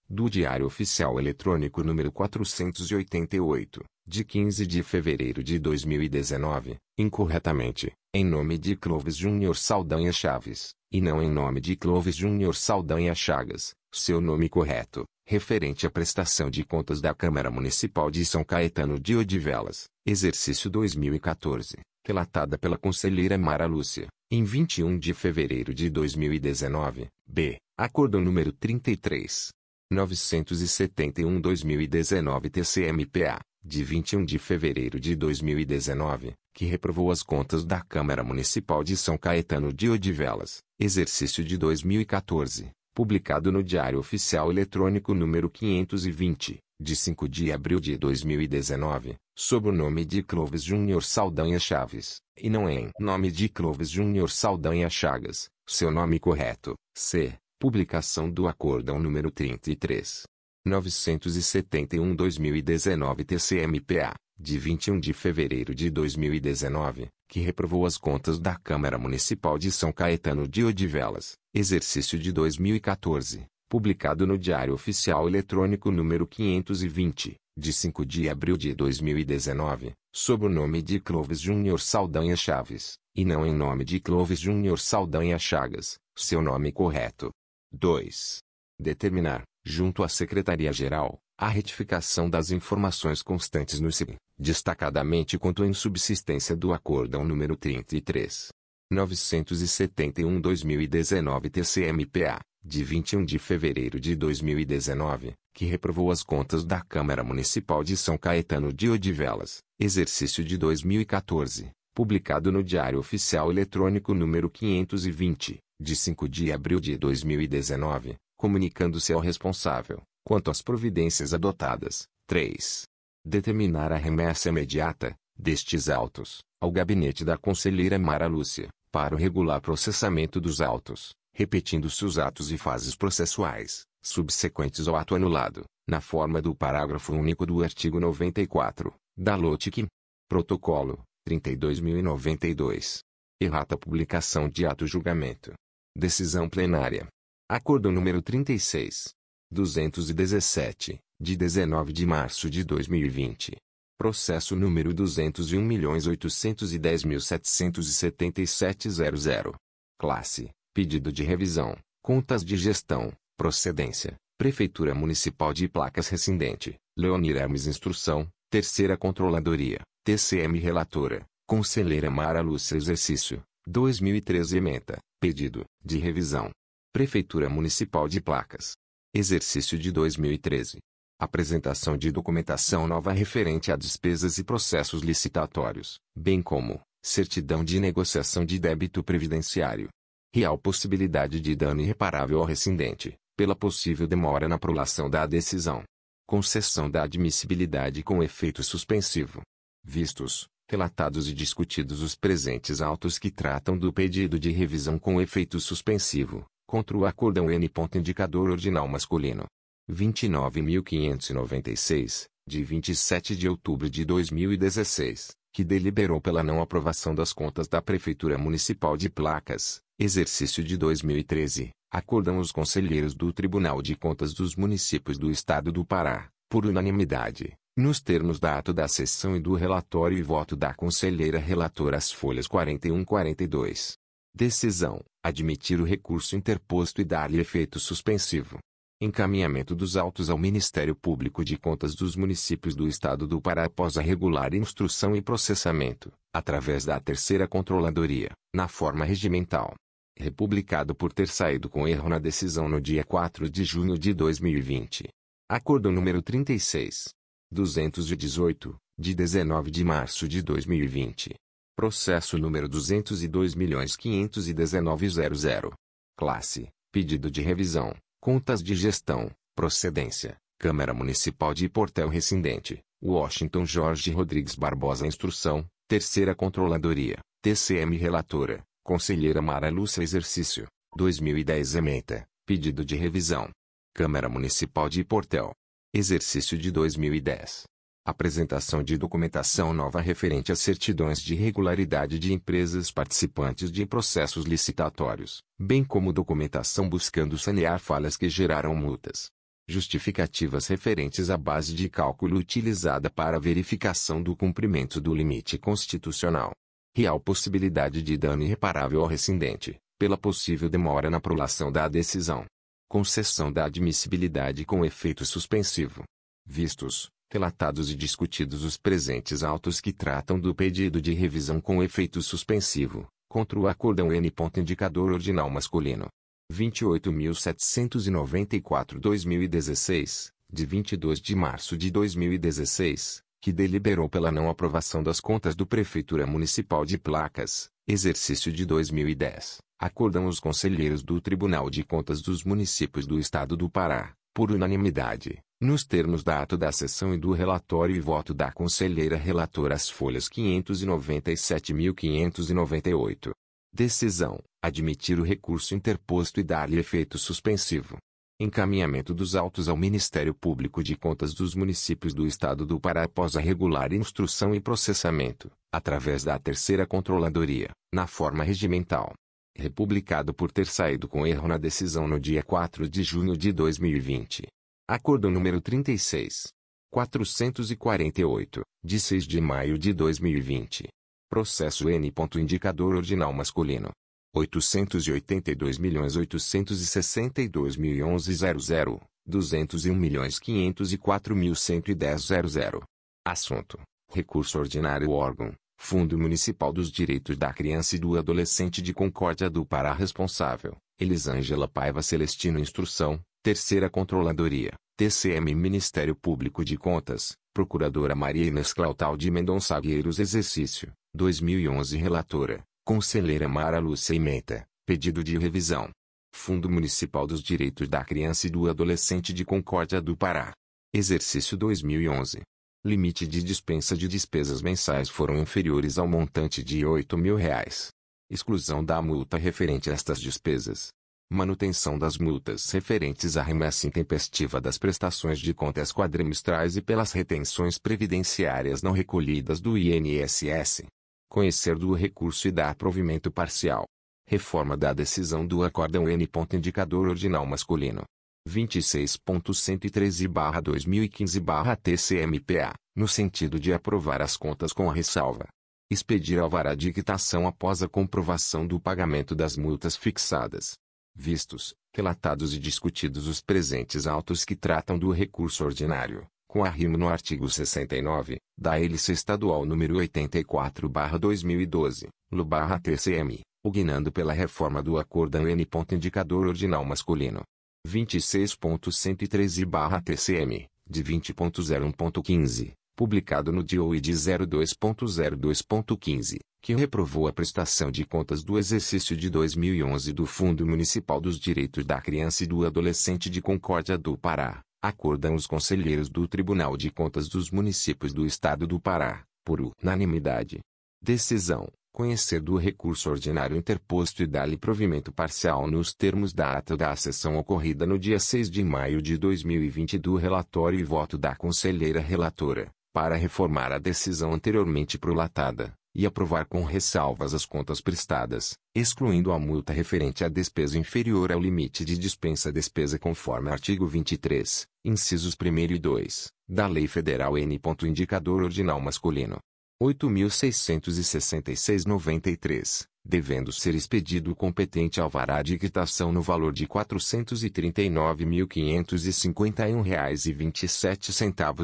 do Diário Oficial Eletrônico número 488, de 15 de fevereiro de 2019, incorretamente, em nome de Clovis Júnior Saldanha Chaves, e não em nome de Clovis Júnior Saldanha Chagas, seu nome correto, referente à prestação de contas da Câmara Municipal de São Caetano de Odivelas, exercício 2014, relatada pela conselheira Mara Lúcia, em 21 de fevereiro de 2019, b. Acordo número 33. 971-2019 TCMPA, de 21 de fevereiro de 2019, que reprovou as contas da Câmara Municipal de São Caetano de Odivelas, exercício de 2014, publicado no Diário Oficial Eletrônico número 520, de 5 de abril de 2019, sob o nome de Clovis Júnior Saldanha Chaves, e não em nome de Clovis Júnior Saldanha Chagas, seu nome correto, c. Publicação do Acórdão número 33. 971-2019 TCMPA, de 21 de fevereiro de 2019, que reprovou as contas da Câmara Municipal de São Caetano de Odivelas, exercício de 2014, publicado no Diário Oficial Eletrônico número 520, de 5 de abril de 2019, sob o nome de Clovis Júnior Saldanha Chaves, e não em nome de Clovis Júnior Saldanha Chagas, seu nome correto. 2. Determinar, junto à Secretaria-Geral, a retificação das informações constantes no CIB, destacadamente quanto à insubsistência do Acórdão número 33. 971-2019 TCMPA, de 21 de fevereiro de 2019, que reprovou as contas da Câmara Municipal de São Caetano de Odivelas, exercício de 2014, publicado no Diário Oficial Eletrônico número 520, de 5 de abril de 2019, comunicando-se ao responsável, quanto às providências adotadas. 3. Determinar a remessa imediata, destes autos, ao gabinete da conselheira Mara Lúcia, para o regular processamento dos autos, repetindo-se os atos e fases processuais, subsequentes ao ato anulado, na forma do parágrafo único do artigo 94, da LOTIC. Protocolo 32.092. Errata publicação de ato julgamento. Decisão plenária. Acordo número 36. 217, de 19 de março de 2020. Processo número 201.810.777.00. Classe: Pedido de revisão, contas de gestão, procedência, Prefeitura Municipal de Placas Rescindente, Leonir Hermes Instrução, Terceira Controladoria, TCM Relatora, Conselheira Mara Lúcia Exercício, 2013 Ementa, Pedido, de revisão. Prefeitura Municipal de Placas. Exercício de 2013. Apresentação de documentação nova referente a despesas e processos licitatórios, bem como certidão de negociação de débito previdenciário. Real possibilidade de dano irreparável ao rescindente, pela possível demora na prolação da decisão. Concessão da admissibilidade com efeito suspensivo. Vistos, relatados e discutidos os presentes autos que tratam do pedido de revisão com efeito suspensivo, contra o acórdão N. Indicador ordinal masculino. 29.596, de 27 de outubro de 2016, que deliberou pela não aprovação das contas da Prefeitura Municipal de Placas, exercício de 2013, acordam os conselheiros do Tribunal de Contas dos Municípios do Estado do Pará, por unanimidade, nos termos da ato da sessão e do relatório e voto da conselheira relatora às folhas 41 e 42. Decisão: admitir o recurso interposto e dar-lhe efeito suspensivo. Encaminhamento dos autos ao Ministério Público de Contas dos Municípios do Estado do Pará após a regular instrução e processamento, através da Terceira Controladoria, na forma regimental. Republicado por ter saído com erro na decisão no dia 4 de junho de 2020. Acordo número 36. 218, de 19 de março de 2020. Processo número 202.519.00. Classe: Pedido de revisão. Contas de gestão, procedência, Câmara Municipal de Portel Rescindente, Washington Jorge Rodrigues Barbosa Instrução, Terceira Controladoria, TCM Relatora, Conselheira Mara Lúcia Exercício, 2010 Ementa, Pedido de Revisão. Câmara Municipal de Portel. Exercício de 2010. Apresentação de documentação nova referente às certidões de regularidade de empresas participantes de processos licitatórios, bem como documentação buscando sanear falhas que geraram multas. Justificativas referentes à base de cálculo utilizada para a verificação do cumprimento do limite constitucional. Real possibilidade de dano irreparável ao rescindente, pela possível demora na prolação da decisão. Concessão da admissibilidade com efeito suspensivo. Vistos, relatados e discutidos os presentes autos que tratam do pedido de revisão com efeito suspensivo, contra o acórdão N. Indicador ordinal masculino. 28.794-2016, de 22 de março de 2016, que deliberou pela não aprovação das contas do Prefeitura Municipal de Placas, exercício de 2010, acordam os conselheiros do Tribunal de Contas dos Municípios do Estado do Pará, por unanimidade, nos termos da ato da sessão e do relatório e voto da conselheira relatora às folhas 597.598. Decisão: admitir o recurso interposto e dar-lhe efeito suspensivo. Encaminhamento dos autos ao Ministério Público de Contas dos Municípios do Estado do Pará após a regular instrução e processamento, através da Terceira Controladoria, na forma regimental. Republicado por ter saído com erro na decisão no dia 4 de junho de 2020. Acordo número 36. 448, de 6 de maio de 2020. Processo N. Indicador ordinal masculino. 882.862.011.00, 201.504.110.00. Assunto: Recurso ordinário órgão, Fundo Municipal dos Direitos da Criança e do Adolescente de Concórdia do Pará responsável, Elisângela Paiva Celestino Instrução, Terceira Controladoria, TCM Ministério Público de Contas, Procuradora Maria Inês Clautal de Mendonça Gueiros Exercício, 2011 Relatora, Conselheira Mara Lúcia Imeta, Pedido de Revisão. Fundo Municipal dos Direitos da Criança e do Adolescente de Concórdia do Pará. Exercício 2011. Limite de dispensa de despesas mensais foram inferiores ao montante de 8 mil reais. Exclusão da multa referente a estas despesas. Manutenção das multas referentes à remessa intempestiva das prestações de contas quadrimestrais e pelas retenções previdenciárias não recolhidas do INSS. Conhecer do recurso e dar provimento parcial. Reforma da decisão do acórdão N. Indicador ordinal masculino. 26.113-2015-TCMPA, no sentido de aprovar as contas com a ressalva. Expedir alvará de quitação após a comprovação do pagamento das multas fixadas. Vistos, relatados e discutidos os presentes autos que tratam do recurso ordinário, com arrimo no artigo 69, da Hélice Estadual número 84-2012, LU-TCM, ugnando pela reforma do Acórdão N. Indicador Ordinal Masculino. 26.113-TCM, de 20.01.15, publicado no DOID 02.02.15, que reprovou a prestação de contas do exercício de 2011 do Fundo Municipal dos Direitos da Criança e do Adolescente de Concórdia do Pará, acordam os conselheiros do Tribunal de Contas dos Municípios do Estado do Pará, por unanimidade. Decisão conhecer do recurso ordinário interposto e dar-lhe provimento parcial nos termos da ata da sessão ocorrida no dia 6 de maio de 2020 do relatório e voto da conselheira relatora, para reformar a decisão anteriormente prolatada, e aprovar com ressalvas as contas prestadas, excluindo a multa referente à despesa inferior ao limite de dispensa despesa conforme artigo 23, incisos 1 e 2, da Lei Federal N. Indicador Ordinal Masculino 8.666,93, devendo ser expedido o competente alvará de quitação no valor de 439.551,27 reais e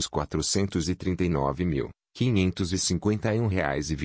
439.551 reais e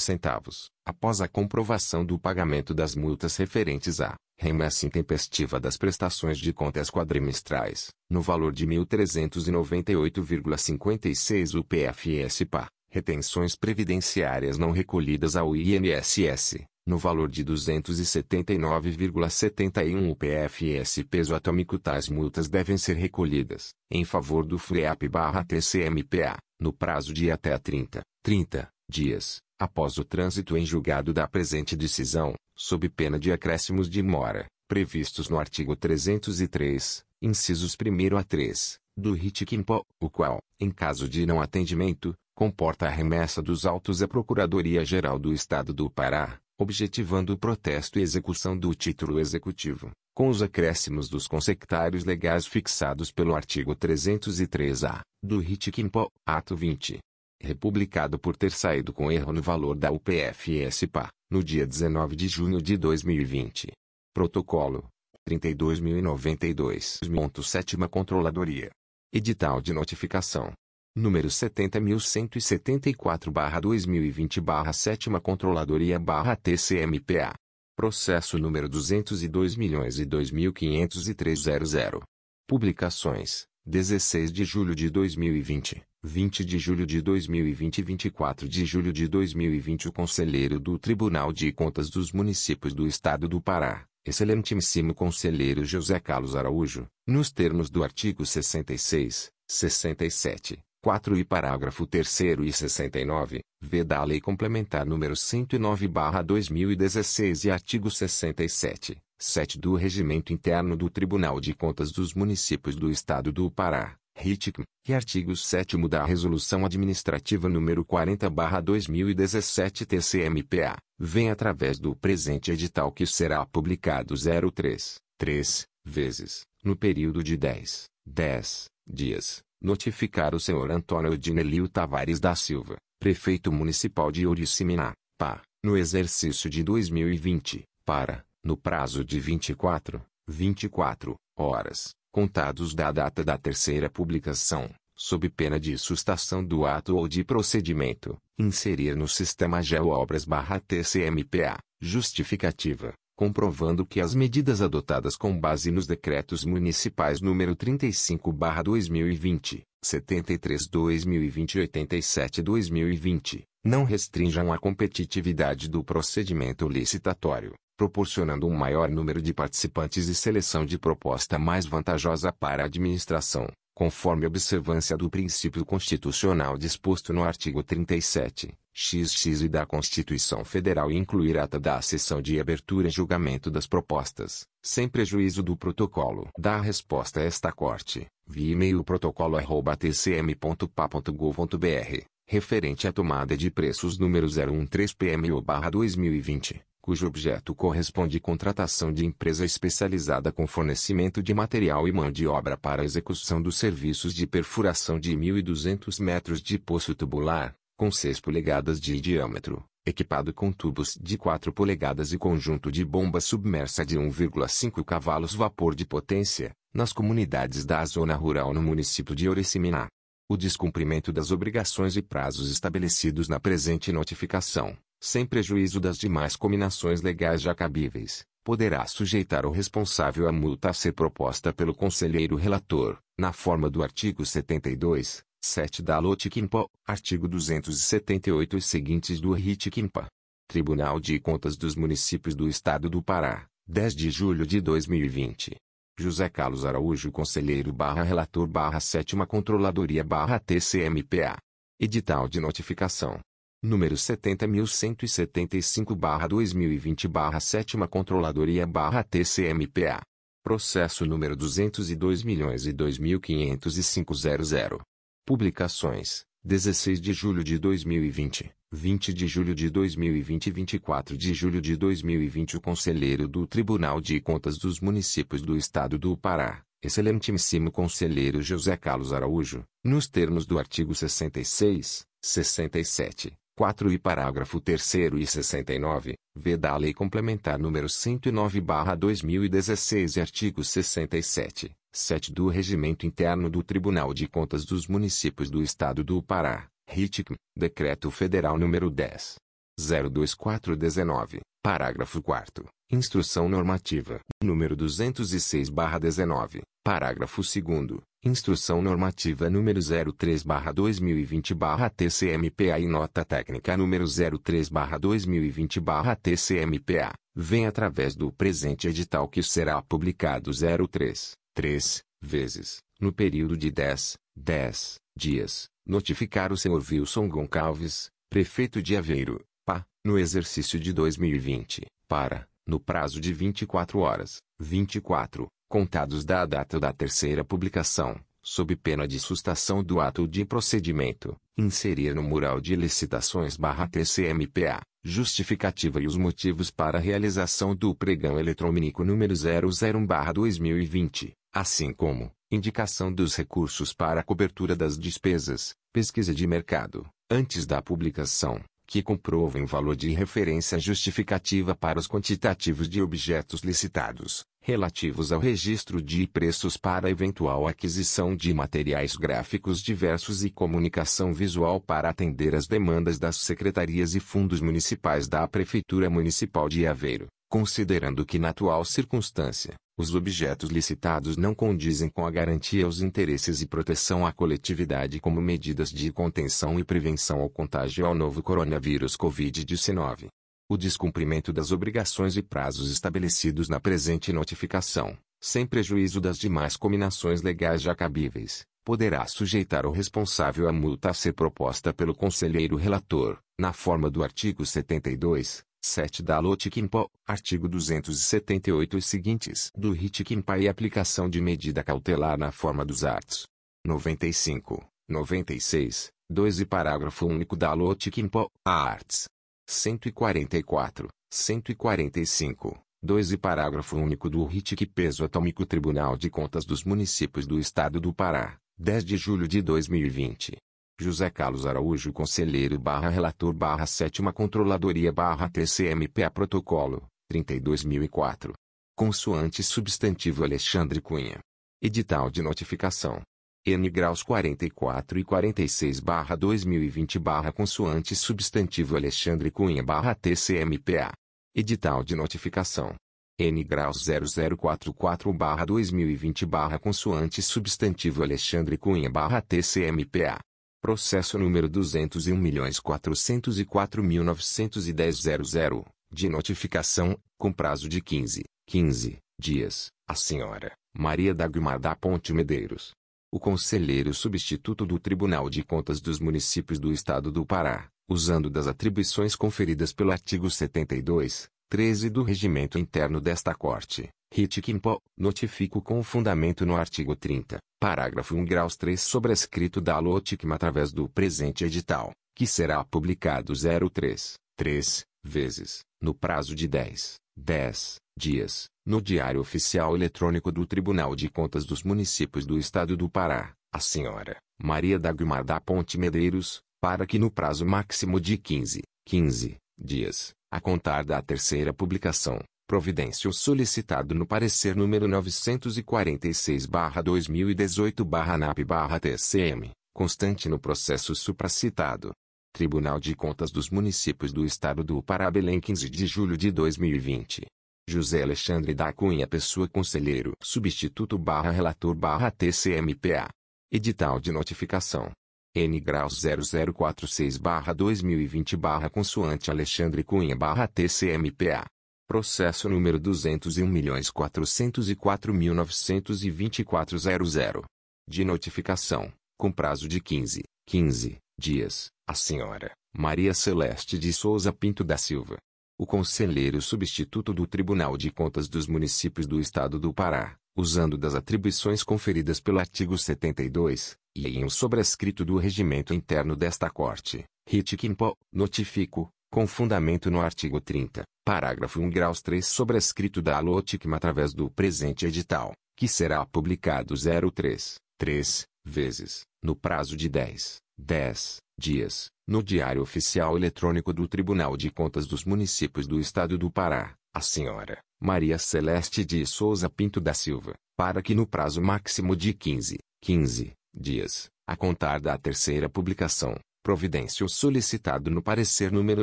centavos, após a comprovação do pagamento das multas referentes à remessa intempestiva das prestações de contas quadrimestrais, no valor de R$ 1.398,56 UPFS-PA retenções previdenciárias não recolhidas ao INSS, no valor de 279,71 UPFS peso atômico tais multas devem ser recolhidas, em favor do FREAP-TCMPA, no prazo de até 30, 30 dias, após o trânsito em julgado da presente decisão, sob pena de acréscimos de mora, previstos no artigo 303, incisos 1 a 3, do RIT-QUIMPO, o qual, em caso de não atendimento, comporta a remessa dos autos à Procuradoria-Geral do Estado do Pará, objetivando o protesto e execução do título executivo, com os acréscimos dos consectários legais fixados pelo artigo 303-A, do RIT-QUIMPO, Ato 20. Republicado por ter saído com erro no valor da UPF-PA, no dia 19 de junho de 2020. Protocolo 32.092. Sétima Controladoria. Edital de notificação número 70.174-2020-7 Controladoria-TCMPA. Processo número 202.002.503.00. Publicações: 16 de julho de 2020, 20 de julho de 2020 e 24 de julho de 2020 O Conselheiro do Tribunal de Contas dos Municípios do Estado do Pará, Excelentíssimo Conselheiro José Carlos Araújo, nos termos do artigo 66, 67, 4 e parágrafo 3 e 69, v da Lei Complementar nº 109/2016 e artigo 67, 7 do Regimento Interno do Tribunal de Contas dos Municípios do Estado do Pará, RITCM, e artigo 7 da Resolução Administrativa nº 40/2017 TCMPA, vem através do presente edital que será publicado 03, 3 vezes, no período de 10, 10 dias notificar o senhor Antônio Odinelio Tavares da Silva, prefeito municipal de Orissiminá, PA, no exercício de 2020, para, no prazo de 24, 24 horas, contados da data da terceira publicação, sob pena de sustação do ato ou de procedimento, inserir no sistema GeoObras-TCMPA, justificativa, comprovando que as medidas adotadas com base nos decretos municipais número 35/2020, 73/2020 e 87/2020 não restringam a competitividade do procedimento licitatório, proporcionando um maior número de participantes e seleção de proposta mais vantajosa para a administração, conforme observância do princípio constitucional disposto no artigo 37 XX e da Constituição Federal e incluir ata da sessão de abertura e julgamento das propostas, sem prejuízo do protocolo. Dá a resposta a esta corte, via e-mail protocolo@tcm.pa.gov.br, referente à tomada de preços número 013-PMO/2020, cujo objeto corresponde contratação de empresa especializada com fornecimento de material e mão de obra para a execução dos serviços de perfuração de 1.200 metros de poço tubular, com 6 polegadas de diâmetro, equipado com tubos de 4 polegadas e conjunto de bomba submersa de 1,5 cavalos vapor de potência, nas comunidades da zona rural no município de Oriciminá. O descumprimento das obrigações e prazos estabelecidos na presente notificação, sem prejuízo das demais combinações legais já cabíveis, poderá sujeitar o responsável à multa a ser proposta pelo conselheiro relator, na forma do artigo 72, 7 da Lotiquimpa, artigo 278 e seguintes do Ritiquimpa. Tribunal de Contas dos Municípios do Estado do Pará, 10 de julho de 2020. José Carlos Araújo Conselheiro barra Relator barra 7 Controladoria barra TCMPA. Edital de Notificação. Número 70.175 barra 2020 barra 7 Controladoria barra TCMPA. Processo número 202 milhões e 2.505.00. Publicações: 16 de julho de 2020, 20 de julho de 2020 e 24 de julho de 2020 O Conselheiro do Tribunal de Contas dos Municípios do Estado do Pará, Excelentíssimo Conselheiro José Carlos Araújo, nos termos do artigo 66, 67, 4 e parágrafo 3 e 69, v da Lei Complementar número 109/2016 e artigo 67, 7 do Regimento Interno do Tribunal de Contas dos Municípios do Estado do Pará, RITICM, Decreto Federal número 10. 02419, parágrafo 4 Instrução Normativa, número 206/19, parágrafo 2 Instrução Normativa número 03/2020/TCMPA e Nota Técnica número 03/2020/TCMPA, vem através do presente edital que será publicado 03 três vezes, no período de 10, 10 dias, notificar o senhor Wilson Goncalves, prefeito de Aveiro, PA, no exercício de 2020, para, no prazo de 24 horas, 24, contados da data da terceira publicação, sob pena de sustação do ato de procedimento, inserir no mural de licitações barra TCMPA, justificativa e os motivos para a realização do pregão eletrônico número 001 barra 2020, assim como indicação dos recursos para a cobertura das despesas, pesquisa de mercado, antes da publicação, que comprovem valor de referência justificativa para os quantitativos de objetos licitados, relativos ao registro de preços para eventual aquisição de materiais gráficos diversos e comunicação visual para atender às demandas das secretarias e fundos municipais da Prefeitura Municipal de Aveiro, considerando que na atual circunstância, os objetos licitados não condizem com a garantia aos interesses e proteção à coletividade como medidas de contenção e prevenção ao contágio ao novo coronavírus Covid-19. O descumprimento das obrigações e prazos estabelecidos na presente notificação, sem prejuízo das demais combinações legais já cabíveis, poderá sujeitar o responsável à multa a ser proposta pelo conselheiro relator, na forma do artigo 72, 7 da Lotiquimpa, artigo 278 e seguintes do Ritiquimpa e aplicação de medida cautelar na forma dos atos 95, 96, 2 e parágrafo único da Lotiquimpa, arts 144, 145, 2 e parágrafo único do RITIC Peso Atômico Tribunal de Contas dos Municípios do Estado do Pará, 10 de julho de 2020. José Carlos Araújo Conselheiro barra Relator barra Sétima Controladoria barra TCMPA Protocolo, 32.004. Consoante substantivo Alexandre Cunha. Edital de notificação. N graus 44 e 46 barra 2020 barra consoante substantivo Alexandre Cunha barra TCMPA. Edital de notificação. N graus 0044-2020 consoante substantivo Alexandre Cunha barra TCMPA. Processo número 201.404.910.00, de notificação, com prazo de 15, 15 dias, a senhora Maria Dagmar da Ponte Medeiros. O conselheiro substituto do Tribunal de Contas dos Municípios do Estado do Pará, usando das atribuições conferidas pelo artigo 72, 13 do Regimento Interno desta Corte, RIT Quimpo, notifico com fundamento no artigo 30, parágrafo 1 graus 3 sobrescrito da LOTICMA através do presente edital, que será publicado 03, 3, vezes, no prazo de 10, 10 dias, no Diário Oficial Eletrônico do Tribunal de Contas dos Municípios do Estado do Pará, a senhora Maria Dagmar da Ponte Medeiros, para que no prazo máximo de 15, 15 dias, a contar da terceira publicação, providência solicitado no parecer número 940-2018-NAP-TCM, constante no processo supracitado. Tribunal de Contas dos Municípios do Estado do Pará Belém 15 de julho de 2020. José Alexandre da Cunha Pessoa Conselheiro Substituto barra Relator barra TCMPA. Edital de Notificação. N graus 0046 barra 2020 barra consoante Alexandre Cunha barra TCMPA. Processo número 201.404.924.00. De notificação, com prazo de 15, 15 dias, a senhora Maria Celeste de Souza Pinto da Silva. O conselheiro substituto do Tribunal de Contas dos Municípios do Estado do Pará, usando das atribuições conferidas pelo artigo 72, e em um sobrescrito do regimento interno desta Corte, RIT Quimpo, notifico, com fundamento no artigo 30, parágrafo 1 graus 3 sobrescrito da ALOTICMA através do presente edital, que será publicado 03, 3, vezes, no prazo de 10, 10 dias, no Diário Oficial Eletrônico do Tribunal de Contas dos Municípios do Estado do Pará, a senhora Maria Celeste de Souza Pinto da Silva, para que no prazo máximo de 15, 15 dias, a contar da terceira publicação, providência solicitado no parecer número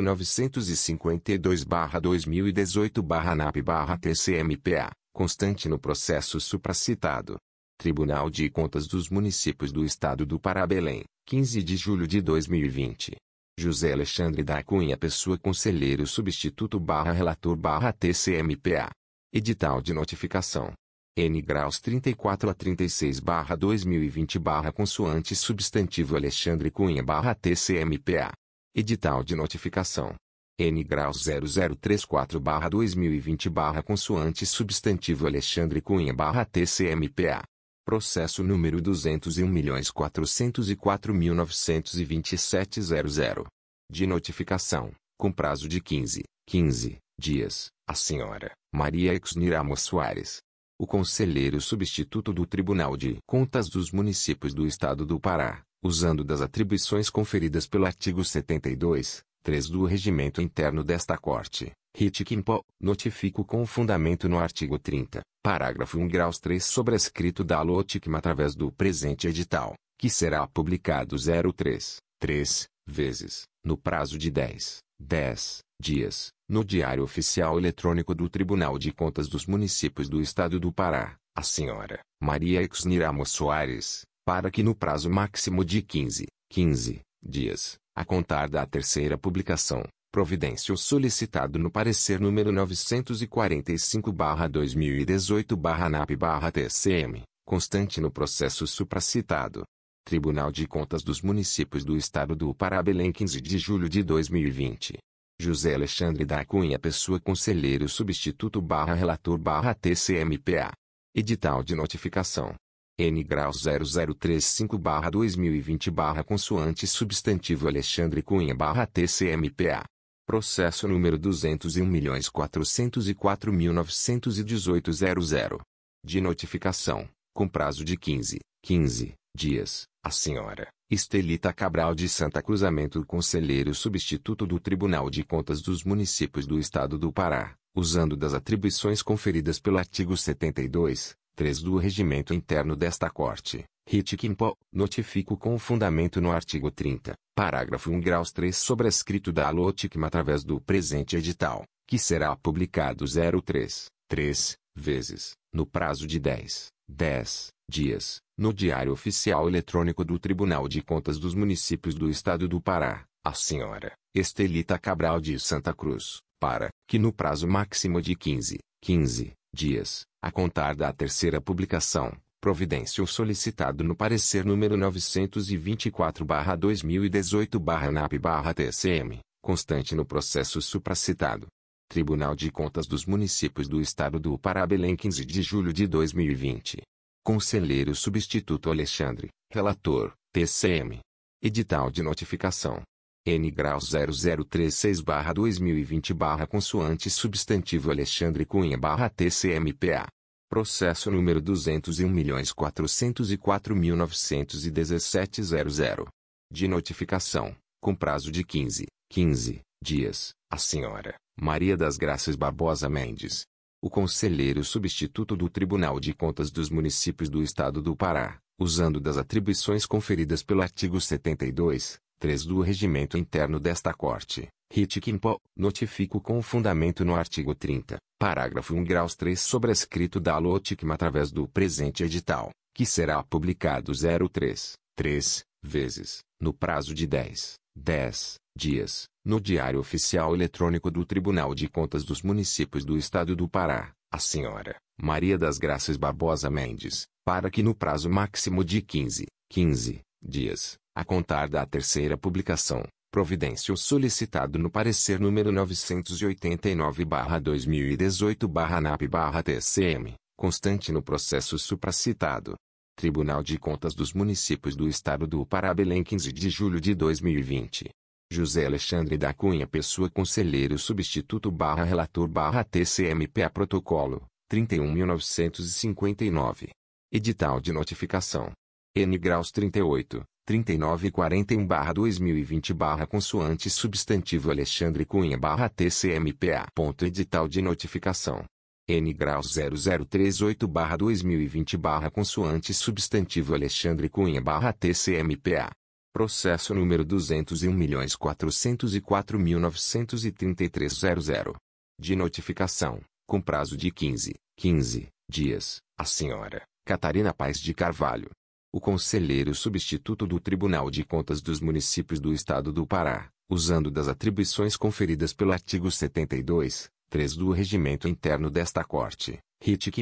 952-2018-NAP-TCMPA, constante no processo supracitado. Tribunal de Contas dos Municípios do Estado do Pará Belém, 15 de julho de 2020. José Alexandre da Cunha Pessoa Conselheiro Substituto barra Relator barra TCMPA. Edital de Notificação. N graus 34 a 36 barra 2020 barra consoante substantivo Alexandre Cunha barra TCMPA. Edital de notificação. N graus 0034 barra 2020 barra consoante substantivo Alexandre Cunha barra TCMPA. Processo número 201.404.927.00. De notificação, com prazo de 15, 15 dias, a senhora Maria Exnir Amos Soares, o conselheiro substituto do Tribunal de Contas dos Municípios do Estado do Pará, usando das atribuições conferidas pelo artigo 72, 3 do Regimento Interno desta Corte, RIT Quimpo, notifico com fundamento no artigo 30, parágrafo 1 graus 3 sobrescrito da LOTICMA através do presente edital, que será publicado 03, 3, vezes, no prazo de 10, 10 dias, no Diário Oficial Eletrônico do Tribunal de Contas dos Municípios do Estado do Pará, a senhora Maria Exniramo Soares, para que no prazo máximo de 15, 15 dias, a contar da terceira publicação, providência solicitado no parecer número 945-2018-NAP-TCM, constante no processo supracitado. Tribunal de Contas dos Municípios do Estado do Pará Belém 15 de julho de 2020. José Alexandre da Cunha Pessoa Conselheiro Substituto barra Relator barra TCMPA. Edital de Notificação. N graus 0035 barra 2020 barra consoante substantivo Alexandre Cunha barra TCMPA. Processo número 201.404.918.00. De notificação, com prazo de 15, 15 dias, a senhora Estelita Cabral de Santa Cruzamento Conselheiro Substituto do Tribunal de Contas dos Municípios do Estado do Pará, usando das atribuições conferidas pelo artigo 72, 3 do Regimento Interno desta Corte, RIT Quimpo, notifico com fundamento no artigo 30, parágrafo 1 graus 3 sobrescrito da ALOTICMA através do presente edital, que será publicado 03, três vezes, no prazo de 10, 10 dias, no Diário Oficial Eletrônico do Tribunal de Contas dos Municípios do Estado do Pará, a senhora Estelita Cabral de Santa Cruz, para que no prazo máximo de 15, 15 dias, a contar da terceira publicação, providência solicitado no parecer número 924-2018-ANAP-TCM, constante no processo supracitado. Tribunal de Contas dos Municípios do Estado do Pará Belém 15 de julho de 2020. Conselheiro Substituto Alexandre, Relator, TCM. Edital de Notificação. N grau 0036-2020 consoante substantivo Alexandre Cunha barra TCMPA. Processo número 201.404.917.00. De notificação, com prazo de 15, 15 dias, a senhora Maria das Graças Barbosa Mendes. O conselheiro substituto do Tribunal de Contas dos Municípios do Estado do Pará, usando das atribuições conferidas pelo artigo 72, 3 do Regimento Interno desta Corte, RIT Quimpo, notifico com fundamento no artigo 30, parágrafo 1 graus 3 sobrescrito da LOTICMA através do presente edital, que será publicado 03, 3, vezes, no prazo de 10, 10 dias, no Diário Oficial Eletrônico do Tribunal de Contas dos Municípios do Estado do Pará, a senhora Maria das Graças Barbosa Mendes, para que no prazo máximo de 15, 15 dias, a contar da terceira publicação, providência o solicitado no parecer número 989-2018-ANAP-TCM, constante no processo supracitado. Tribunal de Contas dos Municípios do Estado do Pará Belém 15 de julho de 2020. José Alexandre da Cunha Pessoa Conselheiro Substituto barra Relator barra TCMPA Protocolo, 31.959. Edital de Notificação. N graus 38, 39 e 41 barra 2020 barra consoante substantivo Alexandre Cunha barra TCMPA. Ponto edital de notificação. N graus 0038 barra 2020 barra consoante substantivo Alexandre Cunha barra TCMPA. Processo número 201.404.933.00. De notificação, com prazo de 15, 15 dias, a senhora Catarina Paz de Carvalho, o conselheiro substituto do Tribunal de Contas dos Municípios do Estado do Pará, usando das atribuições conferidas pelo artigo 72, 3 do Regimento Interno desta Corte, RIT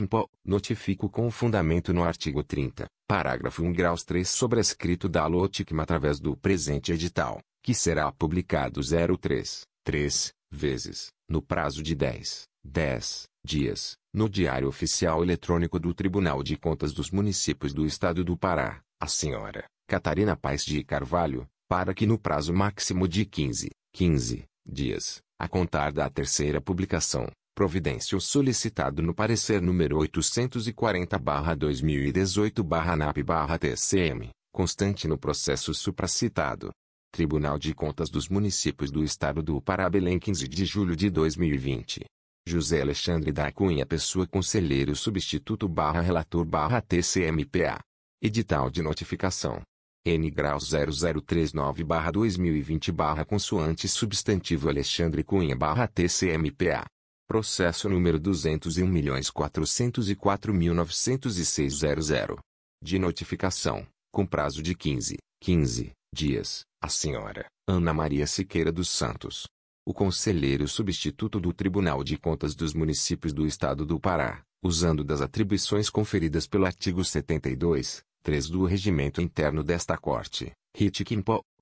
notifico com fundamento no artigo 30, parágrafo 1 graus 3 sobrescrito da LOTICMA através do presente edital, que será publicado 03, 3, vezes, no prazo de 10, 10 dias, no Diário Oficial Eletrônico do Tribunal de Contas dos Municípios do Estado do Pará, a senhora Catarina Paes de Carvalho, para que no prazo máximo de 15, 15 dias, a contar da terceira publicação, providência o solicitado no parecer número 840-2018-NAP-TCM, constante no processo supracitado. Tribunal de Contas dos Municípios do Estado do Pará Belém 15 de julho de 2020. José Alexandre da Cunha Pessoa Conselheiro Substituto barra Relator barra TCMPA. Edital de Notificação. N graus 0039 barra 2020 barra consoante substantivo Alexandre Cunha barra TCMPA. Processo número 201.404.906.00. De notificação, com prazo de 15, 15 dias, a senhora Ana Maria Siqueira dos Santos, o conselheiro substituto do Tribunal de Contas dos Municípios do Estado do Pará, usando das atribuições conferidas pelo artigo 72, 3 do Regimento Interno desta Corte, RIT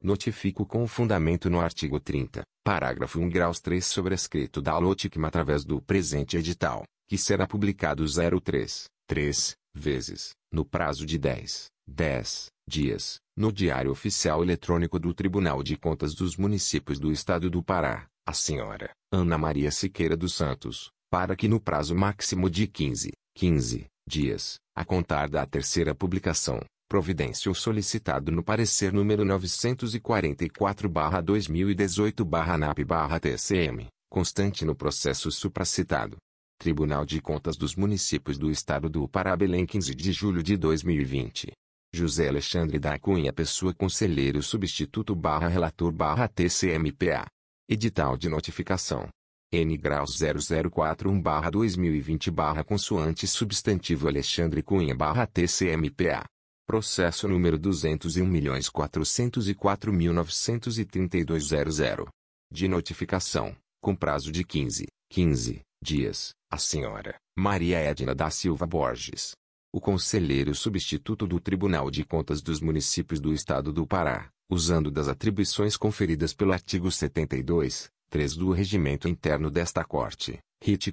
notifico com fundamento no artigo 30, parágrafo 1 graus 3 sobrescrito da LOTICMA através do presente edital, que será publicado 03, 3, vezes, no prazo de 10, 10 dias, no Diário Oficial Eletrônico do Tribunal de Contas dos Municípios do Estado do Pará, a senhora Ana Maria Siqueira dos Santos, para que no prazo máximo de 15, 15 dias, a contar da terceira publicação, providência o solicitado no parecer número 944-2018-ANAP-TCM, constante no processo supracitado. Tribunal de Contas dos Municípios do Estado do Pará Belém 15 de julho de 2020. José Alexandre da Cunha Pessoa Conselheiro Substituto barra Relator barra TCMPA. Edital de Notificação. N graus 0041-2020 consoante substantivo Alexandre Cunha TCMPA. Processo número 201.404.932.00. De notificação, com prazo de 15, 15 dias, a senhora Maria Edna da Silva Borges. O conselheiro substituto do Tribunal de Contas dos Municípios do Estado do Pará, usando das atribuições conferidas pelo artigo 72, 3 do Regimento Interno desta Corte, RIT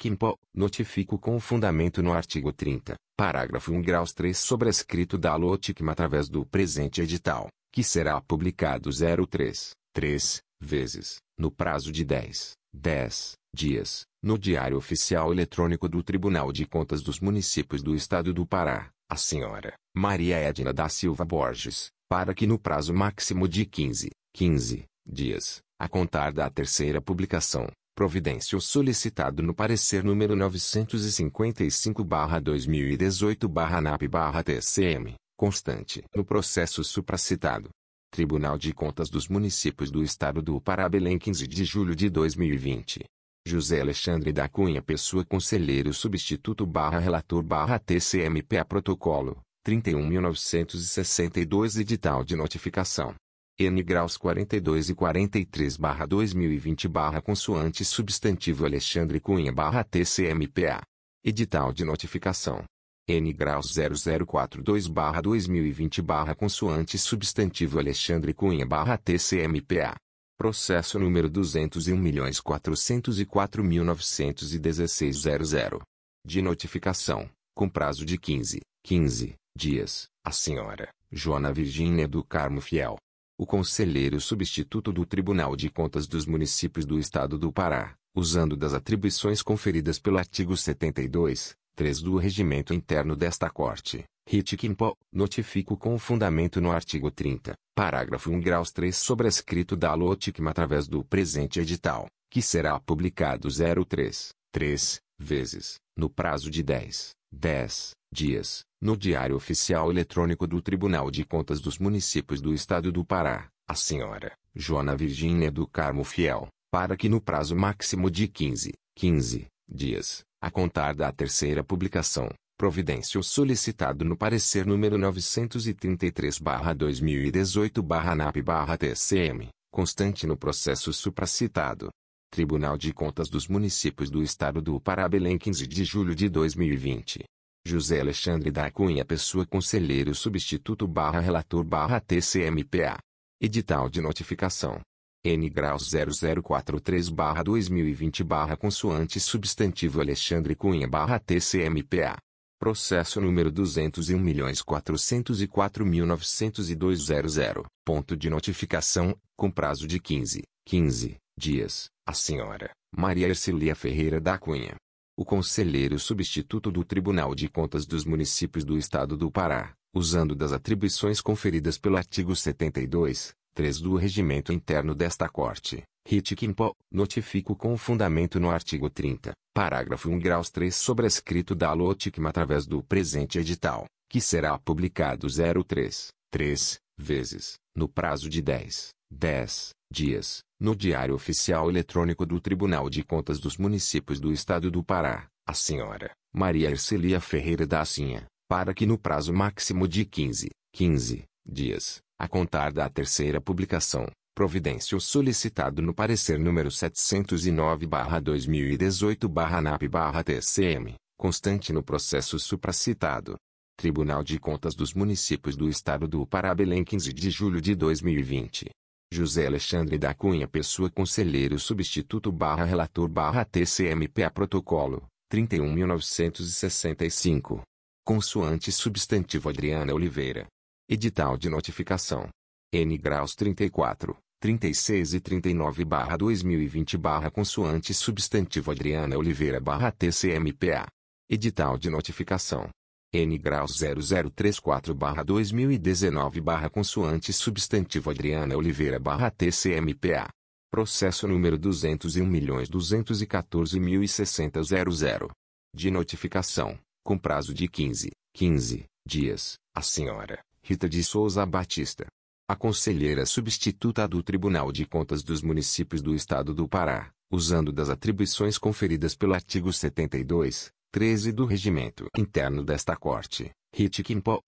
notifico com fundamento no artigo 30, parágrafo 1 graus 3 sobrescrito da LOTICMA através do presente edital, que será publicado 03, 3, vezes, no prazo de 10, 10 dias, no Diário Oficial Eletrônico do Tribunal de Contas dos Municípios do Estado do Pará, a senhora Maria Edna da Silva Borges, para que no prazo máximo de 15, 15 dias, a contar da terceira publicação, providência solicitado no parecer número 955-2018-NAP-TCM, constante no processo supracitado. Tribunal de Contas dos Municípios do Estado do Pará Belém 15 de julho de 2020. José Alexandre da Cunha Pessoa Conselheiro Substituto barra Relator barra TCMPA Protocolo, 31.962 Edital de Notificação. N graus 42 e 43 barra 2020 barra consoante substantivo Alexandre Cunha barra TCMPA. Edital de notificação. N graus 0042 barra 2020 barra consoante substantivo Alexandre Cunha barra TCMPA. Processo número 201.404.916.00. De notificação, com prazo de 15, 15 dias, a senhora, Joana Virgínia do Carmo Fiel, o conselheiro substituto do Tribunal de Contas dos Municípios do Estado do Pará, usando das atribuições conferidas pelo artigo 72, 3 do Regimento Interno desta Corte, RIT Quimpo, notifico com fundamento no artigo 30, parágrafo 1 graus 3 sobrescrito da LOTICMA através do presente edital, que será publicado 03, 3, vezes, no prazo de 10, 10 dias, no Diário Oficial Eletrônico do Tribunal de Contas dos Municípios do Estado do Pará, a senhora Joana Virgínia do Carmo Fiel, para que no prazo máximo de 15, 15 dias, a contar da terceira publicação, providência solicitado no parecer número 933/2018/NAP/TCM, constante no processo supracitado. Tribunal de Contas dos Municípios do Estado do Pará Belém 15 de julho de 2020. José Alexandre da Cunha Pessoa Conselheiro Substituto barra Relator barra TCMPA. Edital de Notificação. N graus 0043 barra 2020 barra consoante substantivo Alexandre Cunha barra TCMPA. Processo número 201.404.902.00. Ponto de notificação, com prazo de 15, 15 dias, a senhora Maria Ercilia Ferreira da Cunha. O conselheiro substituto do Tribunal de Contas dos Municípios do Estado do Pará, usando das atribuições conferidas pelo artigo 72, 3 do Regimento Interno desta Corte, RIT Quimpo, notifico com fundamento no artigo 30, parágrafo 1 graus 3 sobrescrito da LOTICMA através do presente edital, que será publicado 03, 3, vezes, no prazo de 10, 10 dias, no Diário Oficial Eletrônico do Tribunal de Contas dos Municípios do Estado do Pará, a senhora Maria Ercelia Ferreira da Assinha, para que no prazo máximo de 15, 15 dias, a contar da terceira publicação, providência solicitado no parecer número 709/2018/NAP/TCM, constante no processo supracitado. Tribunal de Contas dos Municípios do Estado do Pará Belém 15 de julho de 2020. José Alexandre da Cunha Pessoa Conselheiro Substituto barra Relator barra TCMPA Protocolo, 31.965. Consoante Substantivo Adriana Oliveira. Edital de Notificação. N graus 34, 36 e 39 barra 2020 barra Consoante Substantivo Adriana Oliveira barra TCMPA. Edital de Notificação. N graus 0034 barra 2019 barra consoante substantivo Adriana Oliveira barra TCMPA. Processo número 201.214.060.00. De notificação, com prazo de 15, 15 dias, a senhora Rita de Souza Batista. A conselheira substituta do Tribunal de Contas dos Municípios do Estado do Pará, usando das atribuições conferidas pelo artigo 72, 13 do Regimento Interno desta Corte, RIT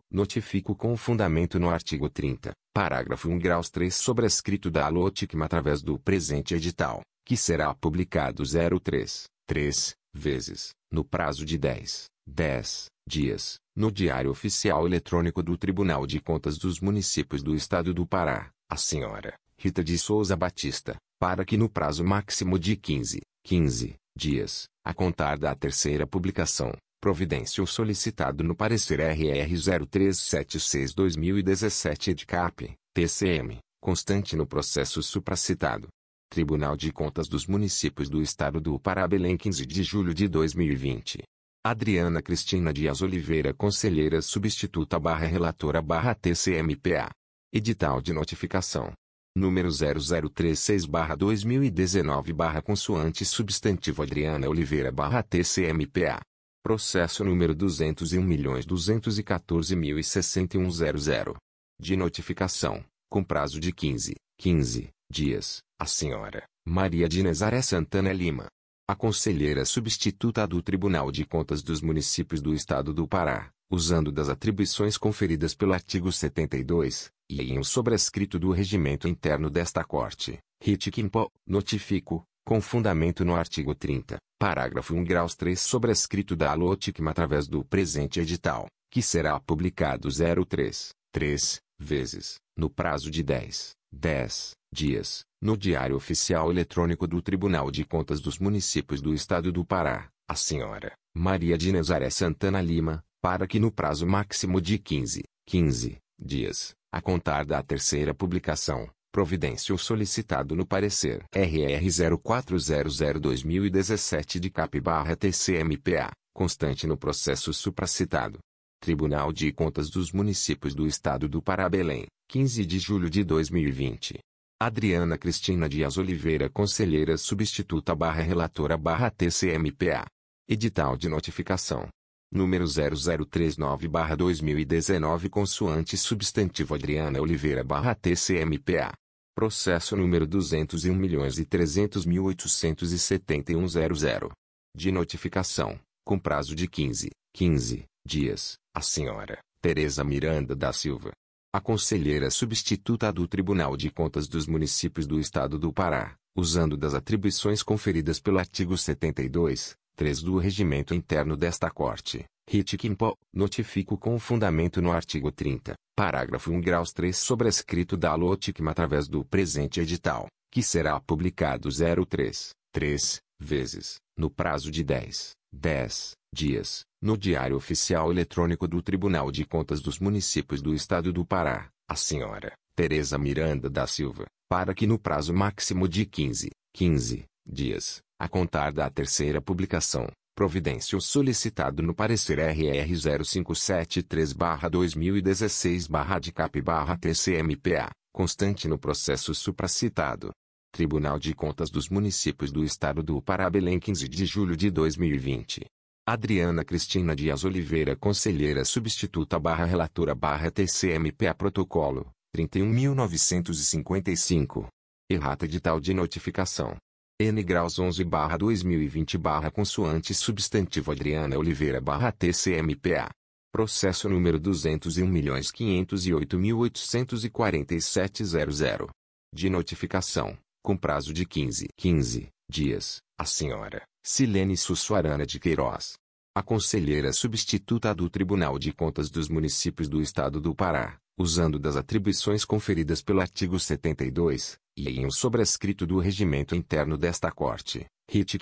notifico com fundamento no artigo 30, parágrafo 1 graus 3 sobrescrito da Aloticma através do presente edital, que será publicado 03, 3, vezes, no prazo de 10, 10 dias, no Diário Oficial Eletrônico do Tribunal de Contas dos Municípios do Estado do Pará, a senhora Rita de Souza Batista, para que no prazo máximo de 15, 15 dias, a contar da terceira publicação, providência o solicitado no parecer RR 0376-2017 EDCAP, TCM, constante no processo supracitado. Tribunal de Contas dos Municípios do Estado do Pará Belém 15 de julho de 2020. Adriana Cristina Dias Oliveira Conselheira Substituta barra Relatora barra TCMPA. Edital de Notificação. Número 0036 barra 2019 barra Consoante Substantivo Adriana Oliveira barra TCMPA. Processo número 201.214.061.00. De notificação, com prazo de 15, 15 dias, a senhora Maria de Nazaré Santana Lima. A conselheira substituta do Tribunal de Contas dos Municípios do Estado do Pará, usando das atribuições conferidas pelo artigo 72, e em um sobrescrito do regimento interno desta Corte, RIT notifico, com fundamento no artigo 30, parágrafo 1 graus 3 sobrescrito da Aloticma através do presente edital, que será publicado 03, 3, vezes, no prazo de 10, 10 dias, no Diário Oficial Eletrônico do Tribunal de Contas dos Municípios do Estado do Pará, a senhora Maria de Nazaré Santana Lima, para que no prazo máximo de 15, 15 dias, a contar da terceira publicação, providência o solicitado no parecer RR 0400-2017 de CAP-TCMPA, constante no processo supracitado. Tribunal de Contas dos Municípios do Estado do Pará Belém, 15 de julho de 2020. Adriana Cristina Dias Oliveira Conselheira Substituta barra Relatora barra TCMPA. Edital de Notificação. Número 0039 barra 2019 Consoante Substantivo Adriana Oliveira barra TCMPA. Processo número 201.300.871.00. De notificação, com prazo de 15, 15 dias, a senhora Tereza Miranda da Silva. A conselheira substituta do Tribunal de Contas dos Municípios do Estado do Pará, usando das atribuições conferidas pelo artigo 72, 3 do Regimento Interno desta Corte, RIT notifico com fundamento no artigo 30, parágrafo 1 graus 3 sobrescrito da Aloticma através do presente edital, que será publicado 03, 3, vezes, no prazo de 10, 10 dias, no Diário Oficial Eletrônico do Tribunal de Contas dos Municípios do Estado do Pará, a senhora Tereza Miranda da Silva, para que no prazo máximo de 15, 15 dias, a contar da terceira publicação, providência o solicitado no parecer RR 0573-2016-DCAP-TCMPA, constante no processo supracitado. Tribunal de Contas dos Municípios do Estado do Pará Belém 15 de julho de 2020. Adriana Cristina Dias Oliveira Conselheira Substituta barra Relatora barra TCMPA Protocolo, 31.955. Errata edital de notificação. N graus 11 barra 2020 barra consoante substantivo Adriana Oliveira barra TCMPA. Processo número 201.508.847.00. De notificação, com prazo de 15, 15 dias, a senhora Silene Sussuarana de Queiroz. A conselheira substituta do Tribunal de Contas dos Municípios do Estado do Pará, usando das atribuições conferidas pelo artigo 72, e em um sobrescrito do regimento interno desta Corte, RIT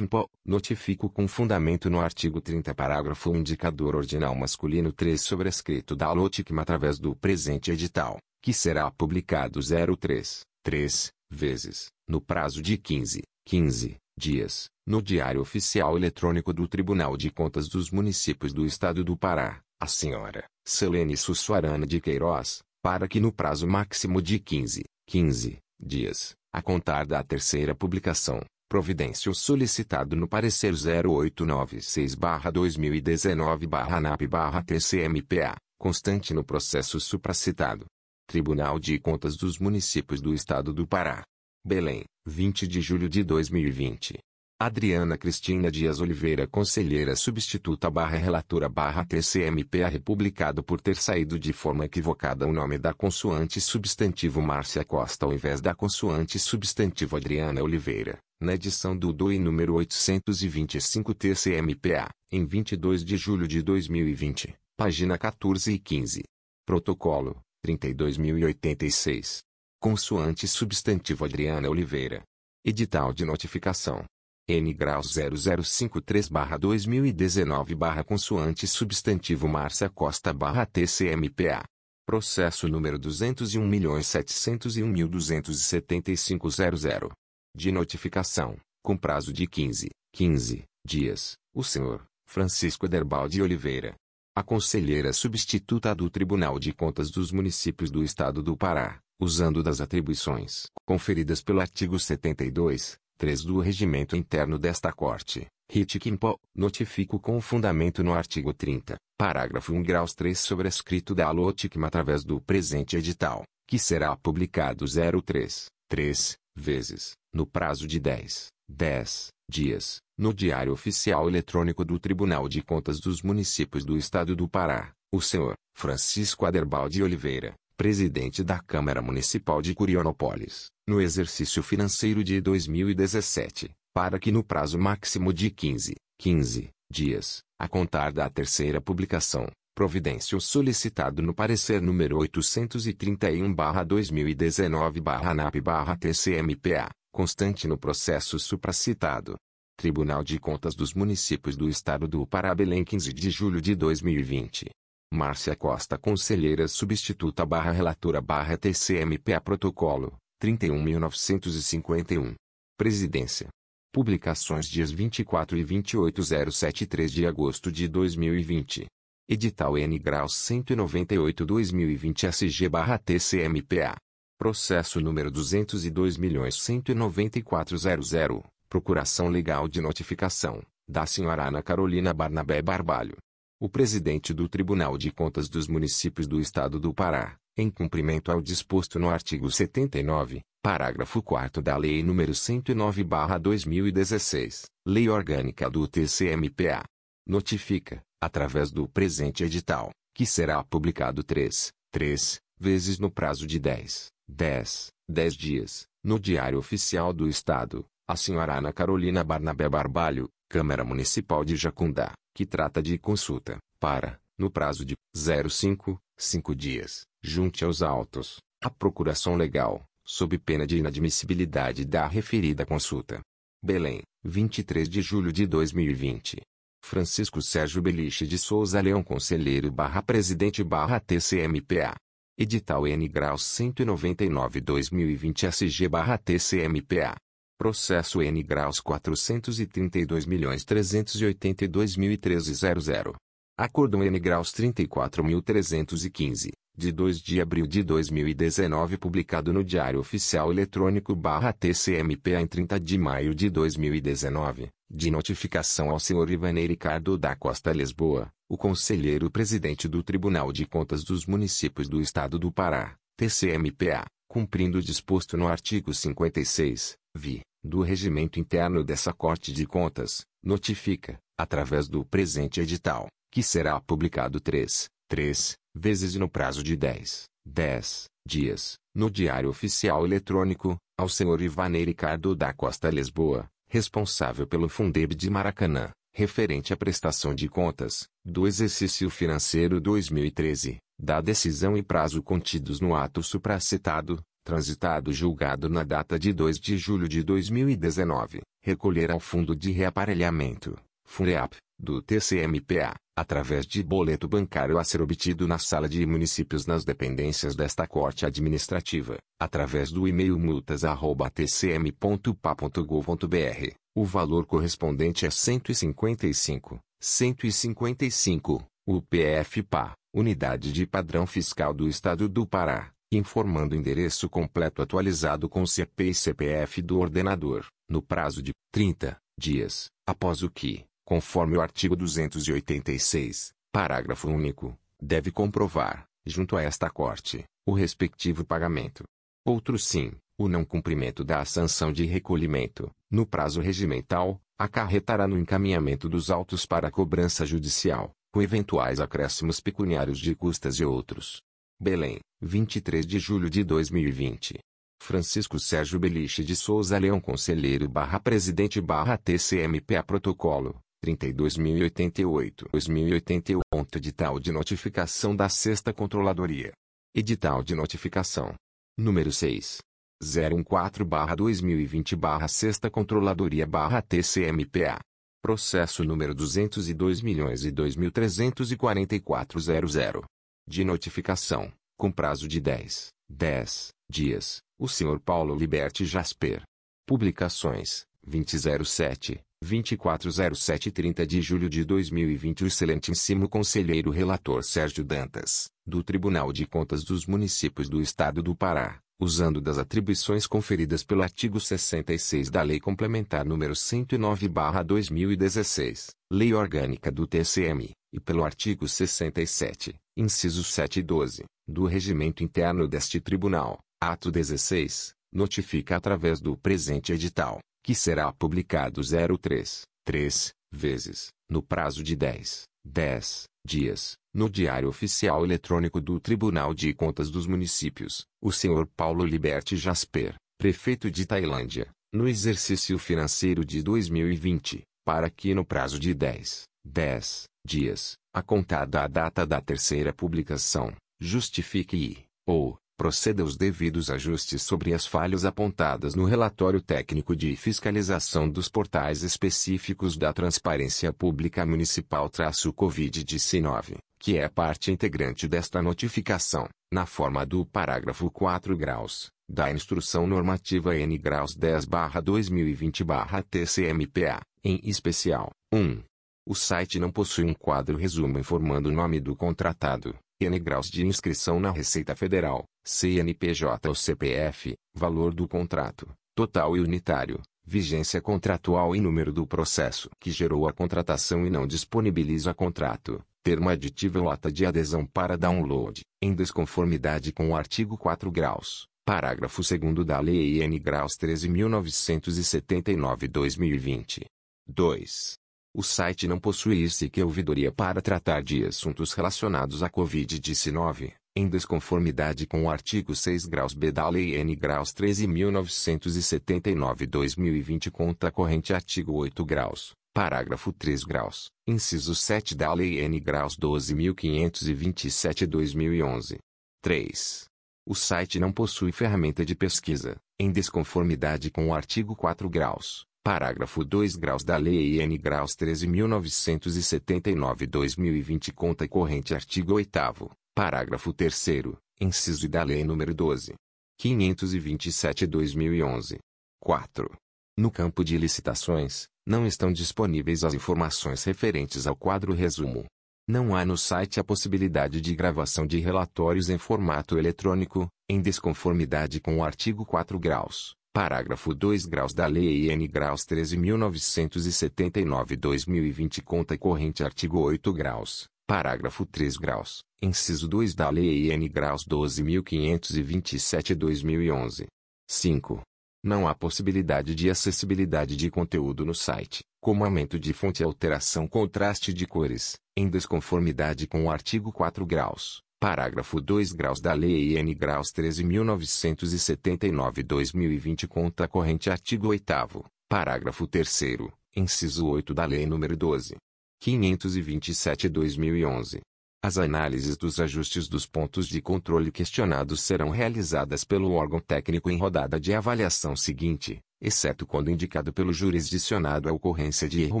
notifico com fundamento no artigo 30 parágrafo indicador ordinal masculino 3 sobrescrito da Aloticma através do presente edital, que será publicado 03, 3, vezes, no prazo de 15, 15 dias, no Diário Oficial Eletrônico do Tribunal de Contas dos Municípios do Estado do Pará, a senhora Selene Sussuarana de Queiroz, para que no prazo máximo de 15, 15 dias, a contar da terceira publicação, providência o solicitado no parecer 0896-2019-ANAP-TCMPA, constante no processo supracitado. Tribunal de Contas dos Municípios do Estado do Pará. Belém, 20 de julho de 2020. Adriana Cristina Dias Oliveira Conselheira Substituta barra Relatora barra TCMPA Republicado por ter saído de forma equivocada o nome da consoante substantivo Márcia Costa ao invés da consoante substantivo Adriana Oliveira, na edição do DOI número 825 TCMPA, em 22 de julho de 2020, página 14 e 15. Protocolo, 32.086. Consoante substantivo Adriana Oliveira. Edital de notificação. N graus 0053-2019 barra consoante substantivo Márcia Costa barra TCMPA. Processo número 201.701.275.00. De notificação, com prazo de 15, 15 dias, o senhor Francisco Ederbaldi Oliveira. A conselheira substituta do Tribunal de Contas dos Municípios do Estado do Pará, usando das atribuições conferidas pelo artigo 72, 3 do regimento interno desta Corte, RIT Quimpo, notifico com fundamento no artigo 30, parágrafo 1 graus 3 sobrescrito da Aloticma através do presente edital, que será publicado 03, 3, vezes, no prazo de 10, 10 dias, no Diário Oficial Eletrônico do Tribunal de Contas dos Municípios do Estado do Pará, o senhor Francisco Aderbaldi Oliveira, presidente da Câmara Municipal de Curionópolis, no exercício financeiro de 2017, para que no prazo máximo de 15, 15 dias, a contar da terceira publicação, providência o solicitado no parecer número 831-2019-ANAP-TCMPA, constante no processo supracitado. Tribunal de Contas dos Municípios do Estado do Pará Belém 15 de julho de 2020. Márcia Costa Conselheira Substituta barra Relatora barra TCMPA Protocolo, 31.951. Presidência. Publicações dias 24 e 28 073 de agosto de 2020. Edital N Graus 198-2020 SG barra TCMPA. Processo número 202.194.00. Procuração Legal de Notificação, da senhora Ana Carolina Barnabé Barbalho o presidente do Tribunal de Contas dos Municípios do Estado do Pará, em cumprimento ao disposto no artigo 79, parágrafo 4 da Lei nº 109/2016, Lei Orgânica do TCMPA, notifica, através do presente edital, que será publicado três, três vezes no prazo de 10, 10, 10 dias, no Diário Oficial do Estado, a senhora Ana Carolina Barnabé Barbalho, Câmara Municipal de Jacundá, que trata de consulta, para, no prazo de 05, 5 dias, junte aos autos, a procuração legal, sob pena de inadmissibilidade da referida consulta. Belém, 23 de julho de 2020. Francisco Sérgio Beliche de Souza Leão Conselheiro barra Presidente barra TCMPA. Edital N Graus 199-2020 SG barra TCMPA. Processo N graus 432.382.013.00. Acordo N graus 34.315, de 2 de abril de 2019 publicado no Diário Oficial Eletrônico barra TCMPA em 30 de maio de 2019, de notificação ao senhor Ivanei Ricardo da Costa Lisboa, o conselheiro presidente do Tribunal de Contas dos Municípios do Estado do Pará, TCMPA, cumprindo o disposto no artigo 56, vi do regimento interno dessa Corte de Contas, notifica, através do presente edital, que será publicado três, três vezes no prazo de 10, 10 dias, no Diário Oficial Eletrônico, ao senhor Ivanei Ricardo da Costa Lisboa, responsável pelo Fundeb de Maracanã, referente à prestação de contas, do exercício financeiro 2013, da decisão e prazo contidos no ato supracitado, transitado julgado na data de 2 de julho de 2019, recolher ao Fundo de Reaparelhamento, FUNREAP, do TCMPA, através de boleto bancário a ser obtido na sala de municípios nas dependências desta Corte Administrativa, através do e-mail multas@tcm.pa.gov.br, o valor correspondente é 155, 155, UPF-PA, Unidade de Padrão Fiscal do Estado do Pará informando o endereço completo atualizado com CP e CPF do ordenador, no prazo de 30 dias, após o que, conforme o artigo 286, parágrafo único, deve comprovar, junto a esta corte, o respectivo pagamento. Outro sim, O não cumprimento da sanção de recolhimento, no prazo regimental, acarretará no encaminhamento dos autos para a cobrança judicial, com eventuais acréscimos pecuniários de custas e outros. Belém, 23 de julho de 2020. Francisco Sérgio Beliche de Souza Leão Conselheiro barra Presidente barra TCMPA Protocolo, 32.088 2081 Edital de notificação da Sexta Controladoria. Edital de notificação. Número 6. 014-2020-6 Controladoria-TCMPA. Processo número 202.002.344.00. De notificação, com prazo de 10, 10 dias, o Sr. Paulo Liberti Jasper. Publicações, 2007, 2407 30 de julho de 2020 O excelentíssimo conselheiro relator Sérgio Dantas, do Tribunal de Contas dos Municípios do Estado do Pará, usando das atribuições conferidas pelo artigo 66 da Lei Complementar nº 109/2016, Lei Orgânica do TCM, e pelo artigo 67, inciso 7 e 12, do Regimento Interno deste Tribunal, ato 16, notifica através do presente edital, que será publicado 03, 3, vezes, no prazo de 10, 10 dias, no Diário Oficial Eletrônico do Tribunal de Contas dos Municípios, o Sr. Paulo Liberti Jasper, prefeito de Tailândia, no exercício financeiro de 2020, para que no prazo de 10, 10 dias, a contada a data da terceira publicação, justifique e, ou, proceda os devidos ajustes sobre as falhas apontadas no relatório técnico de fiscalização dos portais específicos da Transparência Pública Municipal-Covid-19, que é parte integrante desta notificação, na forma do parágrafo 4 graus, da Instrução Normativa N graus 10-2020-TCMPA, em especial, 1. O site não possui um quadro resumo informando o nome do contratado, N graus de inscrição na Receita Federal, CNPJ ou CPF, valor do contrato, total e unitário, vigência contratual e número do processo que gerou a contratação e não disponibiliza contrato, termo aditivo ou ata de adesão para download, em desconformidade com o artigo 4 graus, parágrafo 2 da Lei N graus 13.979-2020. 2. O site não possui ouvidoria para tratar de assuntos relacionados à Covid-19, em desconformidade com o artigo 6 graus B da Lei N graus 13.979-2020 conta corrente artigo 8 graus, parágrafo 3 graus, inciso 7 da Lei N graus 12.527-2011. 3. O site não possui ferramenta de pesquisa, em desconformidade com o artigo 4 graus, parágrafo 2 graus da Lei N graus 13.979-2020 conta corrente artigo 8 Parágrafo 3 inciso da Lei nº 12. 527-2011. 4. No campo de licitações, não estão disponíveis as informações referentes ao quadro resumo. Não há no site a possibilidade de gravação de relatórios em formato eletrônico, em desconformidade com o artigo 4 graus, parágrafo 2 graus da Lei N graus 13.979-2020 conta corrente artigo 8 graus, Parágrafo 3 graus, inciso 2 da Lei N graus 12.527-2011. 5. Não há possibilidade de acessibilidade de conteúdo no site, como aumento de fonte e alteração contraste de cores, em desconformidade com o artigo 4 graus, parágrafo 2 graus da Lei N graus 13.979-2020 conta corrente artigo 8 parágrafo 3 inciso 8 da Lei nº 12. 527-2011. As análises dos ajustes dos pontos de controle questionados serão realizadas pelo órgão técnico em rodada de avaliação seguinte, exceto quando indicado pelo jurisdicionado a ocorrência de erro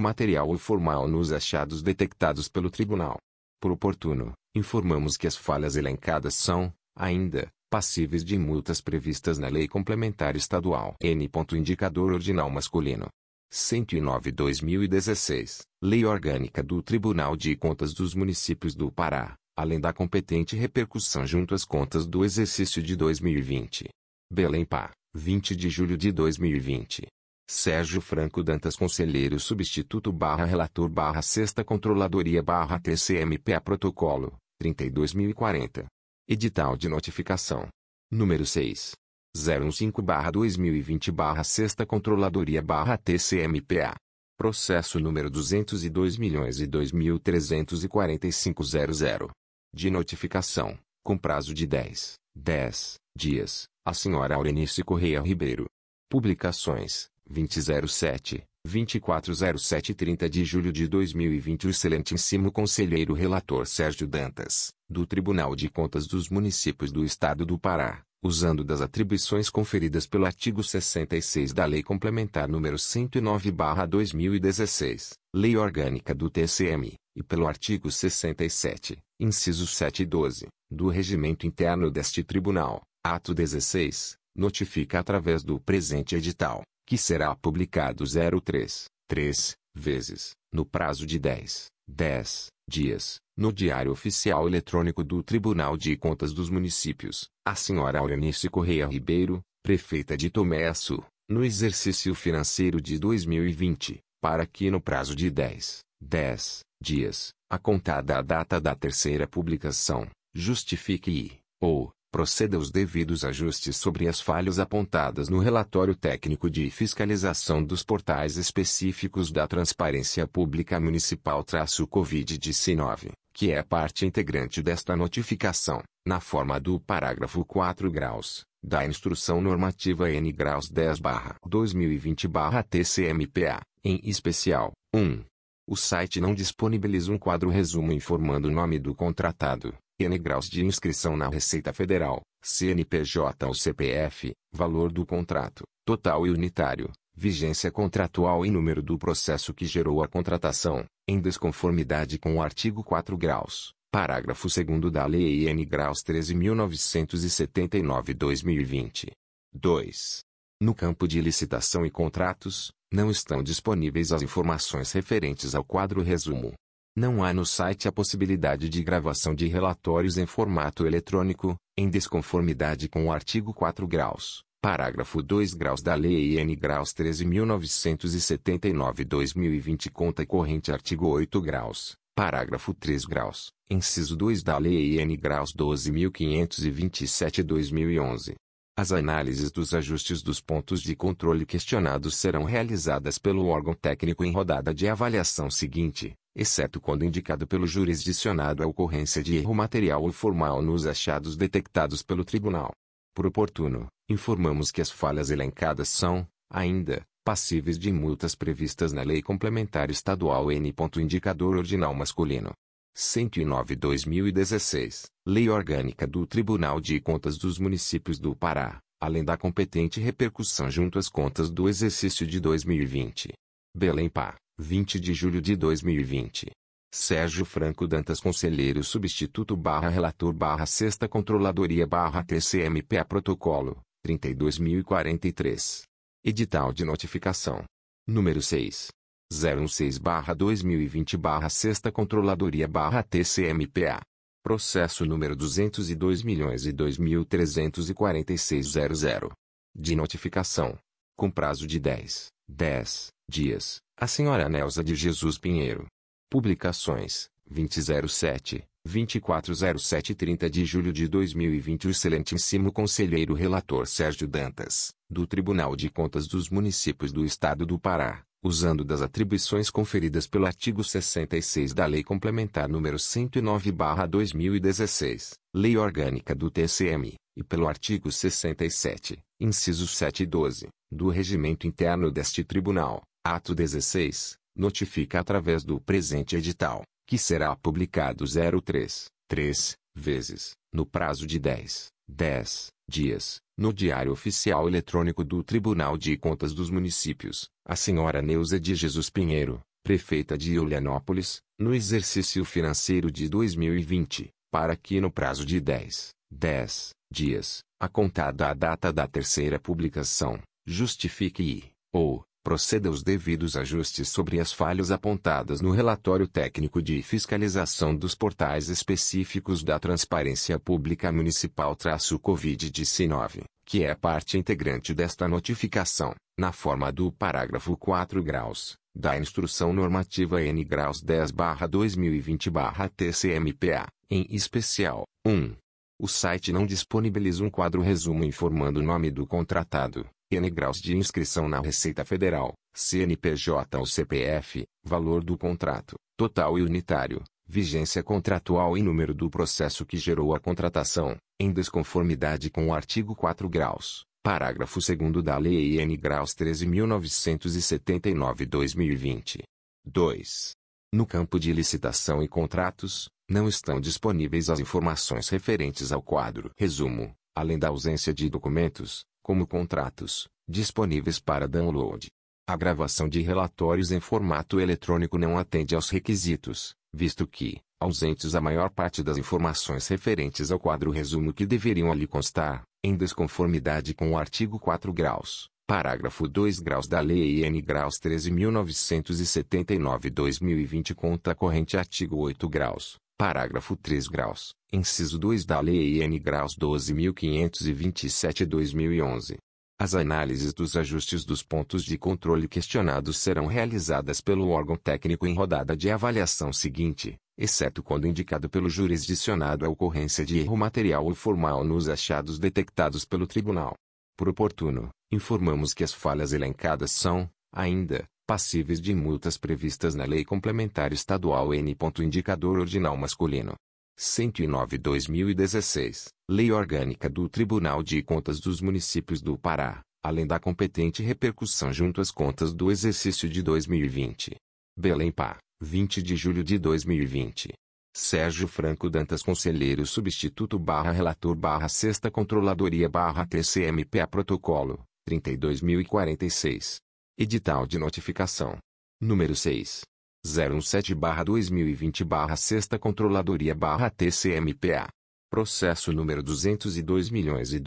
material ou formal nos achados detectados pelo tribunal. Por oportuno, informamos que as falhas elencadas são, ainda, passíveis de multas previstas na Lei Complementar Estadual N. Indicador Ordinal Masculino 109-2016, Lei Orgânica do Tribunal de Contas dos Municípios do Pará, além da competente repercussão junto às contas do exercício de 2020. Belém Pá, 20 de julho de 2020. Sérgio Franco Dantas Conselheiro Substituto barra Relator barra Sexta Controladoria barra TCMPA Protocolo, 32.040. Edital de Notificação. Número 6. 015-2020-6 Controladoria-TCMPA. Processo número 202.002.345.00. De notificação, com prazo de 10, 10 dias, a senhora Aurenice Correia Ribeiro. Publicações, 2007, 2407 30 de julho de 2020 O excelentíssimo conselheiro relator Sérgio Dantas, do Tribunal de Contas dos Municípios do Estado do Pará, usando das atribuições conferidas pelo artigo 66 da Lei Complementar nº 109/2016, Lei Orgânica do TCM, e pelo artigo 67, incisos 7 e 12, do Regimento Interno deste Tribunal, ato 16, notifica através do presente edital, que será publicado 03, 3, vezes, no prazo de 10, 10 dias, no Diário Oficial Eletrônico do Tribunal de Contas dos Municípios, a senhora Aurenice Correia Ribeiro, prefeita de Tomé Açu, no exercício financeiro de 2020, para que no prazo de 10, 10 dias, a contada a data da terceira publicação, justifique e, ou, proceda os devidos ajustes sobre as falhas apontadas no relatório técnico de fiscalização dos portais específicos da Transparência Pública Municipal-Covid-19, que é parte integrante desta notificação, na forma do parágrafo 4 graus, da Instrução Normativa N graus 10-2020-TCMPA, em especial, 1. O site não disponibiliza um quadro resumo informando o nome do contratado, N graus de inscrição na Receita Federal, CNPJ ou CPF, valor do contrato, total e unitário, vigência contratual e número do processo que gerou a contratação, em desconformidade com o artigo 4 graus, parágrafo 2 da Lei N graus 13.979-2020. 2. No campo de licitação e contratos, não estão disponíveis as informações referentes ao quadro resumo, não há no site a possibilidade de gravação de relatórios em formato eletrônico, em desconformidade com o artigo 4 graus, parágrafo 2 graus da Lei N graus 13.979-2020 conta corrente artigo 8 graus, parágrafo 3 graus, inciso 2 da Lei N graus 12.527-2011. As análises dos ajustes dos pontos de controle questionados serão realizadas pelo órgão técnico em rodada de avaliação seguinte, exceto quando indicado pelo jurisdicionado a ocorrência de erro material ou formal nos achados detectados pelo tribunal. Por oportuno, informamos que as falhas elencadas são, ainda, passíveis de multas previstas na Lei Complementar Estadual N. Indicador Ordinal Masculino. 109-2016, Lei Orgânica do Tribunal de Contas dos Municípios do Pará, além da competente repercussão junto às contas do exercício de 2020. Belém Pá. 20 de julho de 2020. Sérgio Franco Dantas Conselheiro Substituto barra Relator barra Sexta Controladoria barra TCMPA Protocolo, 32.043. Edital de Notificação. Número 6. 016 barra 2020 barra Sexta Controladoria barra TCMPA. Processo número 202 milhões e 2.346.00. De notificação. Com prazo de 10, 10 dias a Senhora Nelza de Jesus Pinheiro. Publicações: 2007, 2407 30 de julho de 2020 O excelentíssimo conselheiro relator Sérgio Dantas, do Tribunal de Contas dos Municípios do Estado do Pará, usando das atribuições conferidas pelo artigo 66 da Lei Complementar nº 109/2016, Lei Orgânica do TCM, e pelo artigo 67, incisos 7 e 12, do Regimento Interno deste Tribunal Ato 16, notifica através do presente edital, que será publicado 03, 3, vezes, no prazo de 10, 10 dias, no Diário Oficial Eletrônico do Tribunal de Contas dos Municípios, a senhora Neuza de Jesus Pinheiro, prefeita de Julianópolis, no exercício financeiro de 2020, para que no prazo de 10, 10 dias, a contada a data da terceira publicação, justifique e, ou, proceda os devidos ajustes sobre as falhas apontadas no relatório técnico de fiscalização dos portais específicos da Transparência Pública Municipal-Covid-19, que é parte integrante desta notificação, na forma do parágrafo 4 graus, da Instrução Normativa N graus 10-2020-TCMPA, em especial, 1. O site não disponibiliza um quadro resumo informando o nome do contratado, N graus de inscrição na Receita Federal, CNPJ ou CPF, valor do contrato, total e unitário, vigência contratual e número do processo que gerou a contratação, em desconformidade com o artigo 4 graus, parágrafo 2 da Lei N graus 13.979-2020. 2. No campo de licitação e contratos, não estão disponíveis as informações referentes ao quadro. Resumo, além da ausência de documentos, como contratos, disponíveis para download. A gravação de relatórios em formato eletrônico não atende aos requisitos, visto que, ausentes a maior parte das informações referentes ao quadro resumo que deveriam ali constar, em desconformidade com o artigo 4 graus, Parágrafo 2 graus da Lei N graus 13.979-2020 conta corrente artigo 8 graus, parágrafo 3 graus, inciso 2 da Lei N graus 12.527-2011. As análises dos ajustes dos pontos de controle questionados serão realizadas pelo órgão técnico em rodada de avaliação seguinte, exceto quando indicado pelo jurisdicionado a ocorrência de erro material ou formal nos achados detectados pelo tribunal. Por oportuno, informamos que as falhas elencadas são, ainda, passíveis de multas previstas na Lei Complementar Estadual N. Indicador Ordinal Masculino. 109-2016, Lei Orgânica do Tribunal de Contas dos Municípios do Pará, além da competente repercussão junto às contas do exercício de 2020. Belém Pá, 20 de julho de 2020. Sérgio Franco Dantas Conselheiro Substituto barra Relator barra Sexta Controladoria barra TCMPA Protocolo, 32.046. Edital de Notificação. Número 6. 017 barra 2020 barra Sexta Controladoria barra TCMPA. Processo número 202 milhões e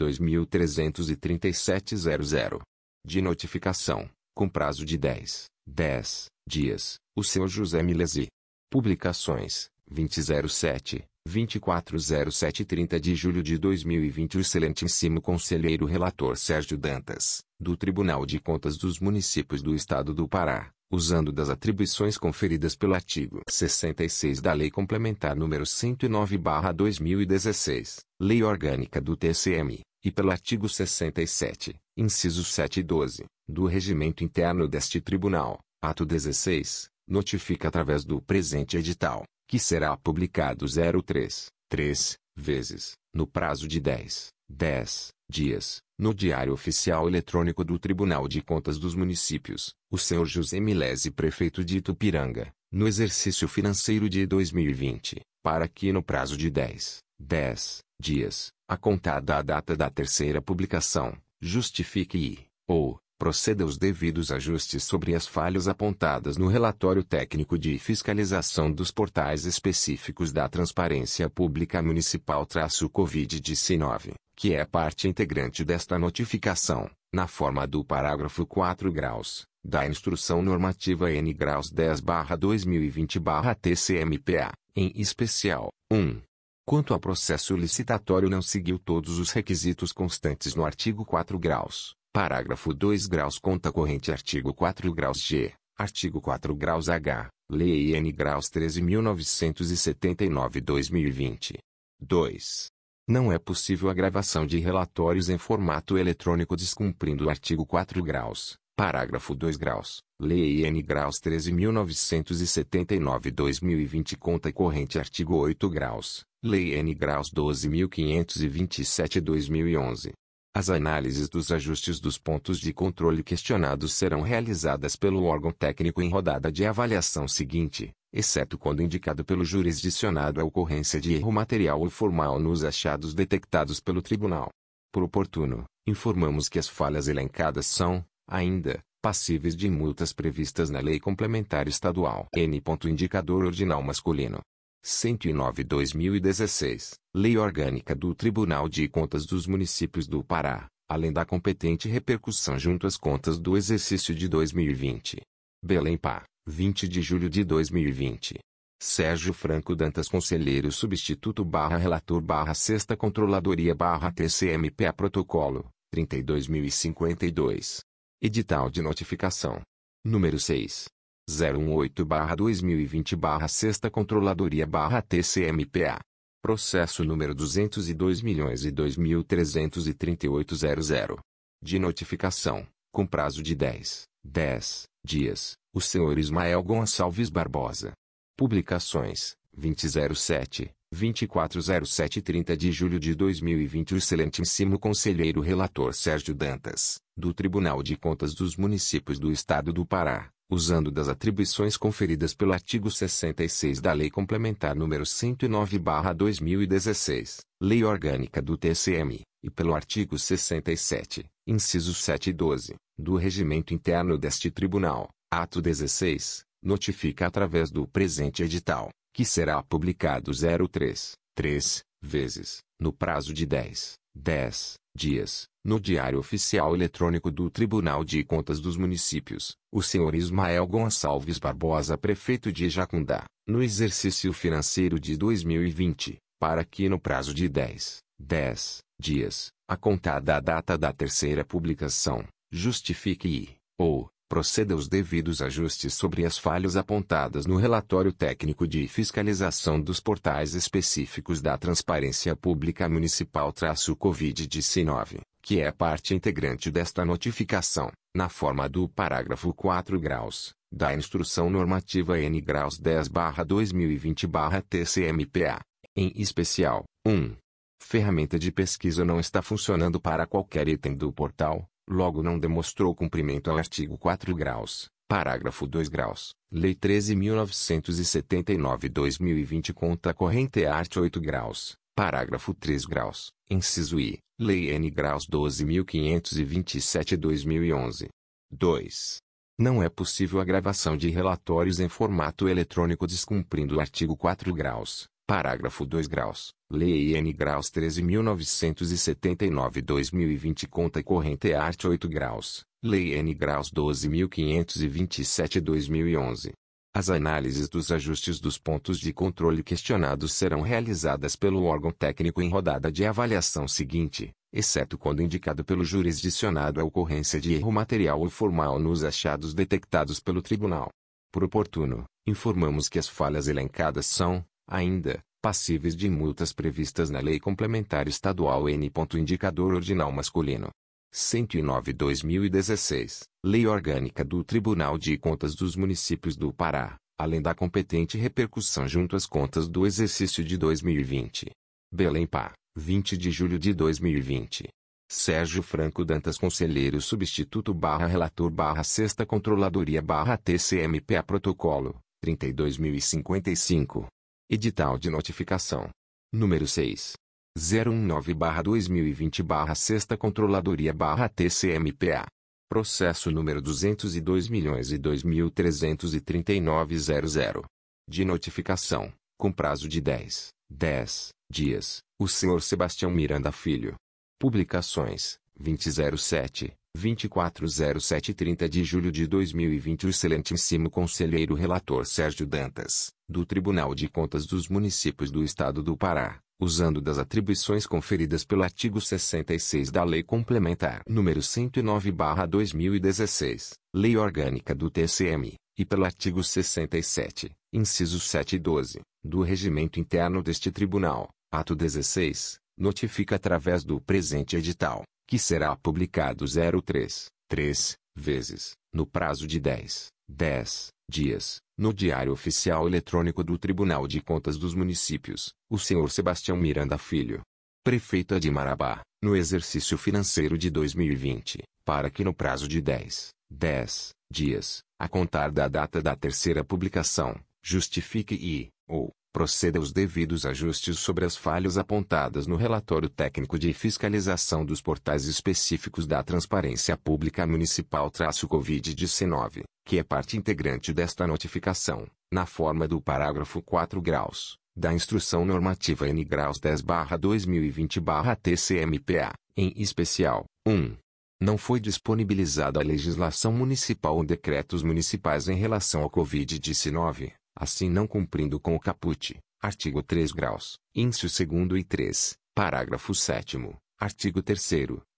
De notificação, com prazo de 10, 10 dias, o senhor José Milesi. Publicações 2007, 2407 30 de julho de 2020 O excelentíssimo conselheiro relator Sérgio Dantas, do Tribunal de Contas dos Municípios do Estado do Pará, usando das atribuições conferidas pelo artigo 66 da Lei Complementar número 109/2016, Lei Orgânica do TCM, e pelo artigo 67, incisos 7 e 12, do Regimento Interno deste Tribunal, ato 16, notifica através do presente edital que será publicado 03, 3, vezes, no prazo de 10, 10 dias, no Diário Oficial Eletrônico do Tribunal de Contas dos Municípios, o senhor José Milese prefeito de Itupiranga, no exercício financeiro de 2020, para que no prazo de 10, 10 dias, a contada a data da terceira publicação, justifique e, ou, proceda aos devidos ajustes sobre as falhas apontadas no relatório técnico de fiscalização dos portais específicos da Transparência Pública Municipal-Covid-19, que é parte integrante desta notificação, na forma do parágrafo 4 graus, da Instrução Normativa N graus 10-2020-TCMPA, em especial, 1. Quanto ao processo licitatório não seguiu todos os requisitos constantes no artigo 4 graus, Parágrafo 2 graus conta corrente artigo 4 graus G, artigo 4 graus H, Lei N graus 13.979-2020. 2. Não é possível a gravação de relatórios em formato eletrônico descumprindo o artigo 4 graus, parágrafo 2 graus, Lei N graus 13.979-2020 conta corrente artigo 8 graus, Lei N graus 12.527-2011. As análises dos ajustes dos pontos de controle questionados serão realizadas pelo órgão técnico em rodada de avaliação seguinte, exceto quando indicado pelo jurisdicionado a ocorrência de erro material ou formal nos achados detectados pelo tribunal. Por oportuno, informamos que as falhas elencadas são, ainda, passíveis de multas previstas na Lei Complementar Estadual N. Indicador Ordinal Masculino 109-2016, Lei Orgânica do Tribunal de Contas dos Municípios do Pará, além da competente repercussão junto às contas do exercício de 2020. Belém Pá, 20 de julho de 2020. Sérgio Franco Dantas Conselheiro Substituto barra Relator barra Sexta Controladoria barra TCMPA Protocolo, 32.052. Edital de Notificação. Número 6. 018-2020-6 Controladoria-TCMPA. Processo número 202.002.338.00. De notificação, com prazo de 10, 10 dias, o senhor Ismael Gonçalves Barbosa. Publicações, 2007, 2407 30 de julho de 2020 O excelentíssimo conselheiro relator Sérgio Dantas, do Tribunal de Contas dos Municípios do Estado do Pará, usando das atribuições conferidas pelo artigo 66 da Lei Complementar nº 109/2016, Lei Orgânica do TCM, e pelo artigo 67, incisos 7 e 12, do Regimento Interno deste Tribunal, ato 16, notifica através do presente edital, que será publicado 03, 3, vezes, no prazo de 10, 10 dias, no Diário Oficial Eletrônico do Tribunal de Contas dos Municípios, o senhor Ismael Gonçalves Barbosa, prefeito de Jacundá, no exercício financeiro de 2020, para que no prazo de 10, 10 dias, a contar da data da terceira publicação, justifique e, ou, proceda aos devidos ajustes sobre as falhas apontadas no relatório técnico de fiscalização dos portais específicos da Transparência Pública Municipal-Covid-19, que é parte integrante desta notificação, na forma do parágrafo 4 graus, da Instrução Normativa N graus 10-2020-TCMPA, em especial, 1. Ferramenta de pesquisa não está funcionando para qualquer item do portal, logo não demonstrou cumprimento ao artigo 4 graus, parágrafo 2 graus, Lei 13.979-2020 conta corrente arte 8 graus, parágrafo 3 graus, inciso I, Lei N graus 12.527-2011. 2. Não é possível a gravação de relatórios em formato eletrônico descumprindo o artigo 4 graus, Parágrafo 2 graus. Lei N graus 13.979-2020 Conta corrente arte 8 graus. Lei N graus 12.527-2011. As análises dos ajustes dos pontos de controle questionados serão realizadas pelo órgão técnico em rodada de avaliação seguinte, exceto quando indicado pelo jurisdicionado a ocorrência de erro material ou formal nos achados detectados pelo tribunal. Por oportuno, informamos que as falhas elencadas são, ainda, passíveis de multas previstas na Lei Complementar Estadual N. Indicador Ordinal Masculino. 109-2016, Lei Orgânica do Tribunal de Contas dos Municípios do Pará, além da competente repercussão junto às contas do exercício de 2020. Belém Pá, 20 de julho de 2020. Sérgio Franco Dantas Conselheiro Substituto barra Relator barra Sexta Controladoria barra TCMPA Protocolo, 32.055. Edital de notificação. Número 6. 019-2020-6 Controladoria-TCMPA. Processo número 202.002.339.00. De notificação, com prazo de 10, 10 dias, o senhor Sebastião Miranda Filho. Publicações, 2007, 240730 de julho de 2020 O excelentíssimo conselheiro relator Sérgio Dantas, do Tribunal de Contas dos Municípios do Estado do Pará, usando das atribuições conferidas pelo artigo 66 da Lei Complementar número 109/2016, Lei Orgânica do TCM, e pelo artigo 67, incisos 7 e 12, do Regimento Interno deste Tribunal, ato 16, notifica através do presente edital que será publicado 03, 3, vezes, no prazo de 10, 10 dias, no Diário Oficial Eletrônico do Tribunal de Contas dos Municípios, o senhor Sebastião Miranda Filho, prefeito de Marabá, no exercício financeiro de 2020, para que no prazo de 10, 10 dias, a contar da data da terceira publicação, justifique e, ou, proceda aos devidos ajustes sobre as falhas apontadas no relatório técnico de fiscalização dos portais específicos da Transparência Pública Municipal-Covid-19, que é parte integrante desta notificação, na forma do parágrafo 4 graus, da Instrução Normativa N graus 10-2020-TCMPA, em especial, 1. Não foi disponibilizada a legislação municipal ou decretos municipais em relação ao Covid-19, assim não cumprindo com o caput, artigo 3 graus, inciso 2 e 3, parágrafo 7 artigo 3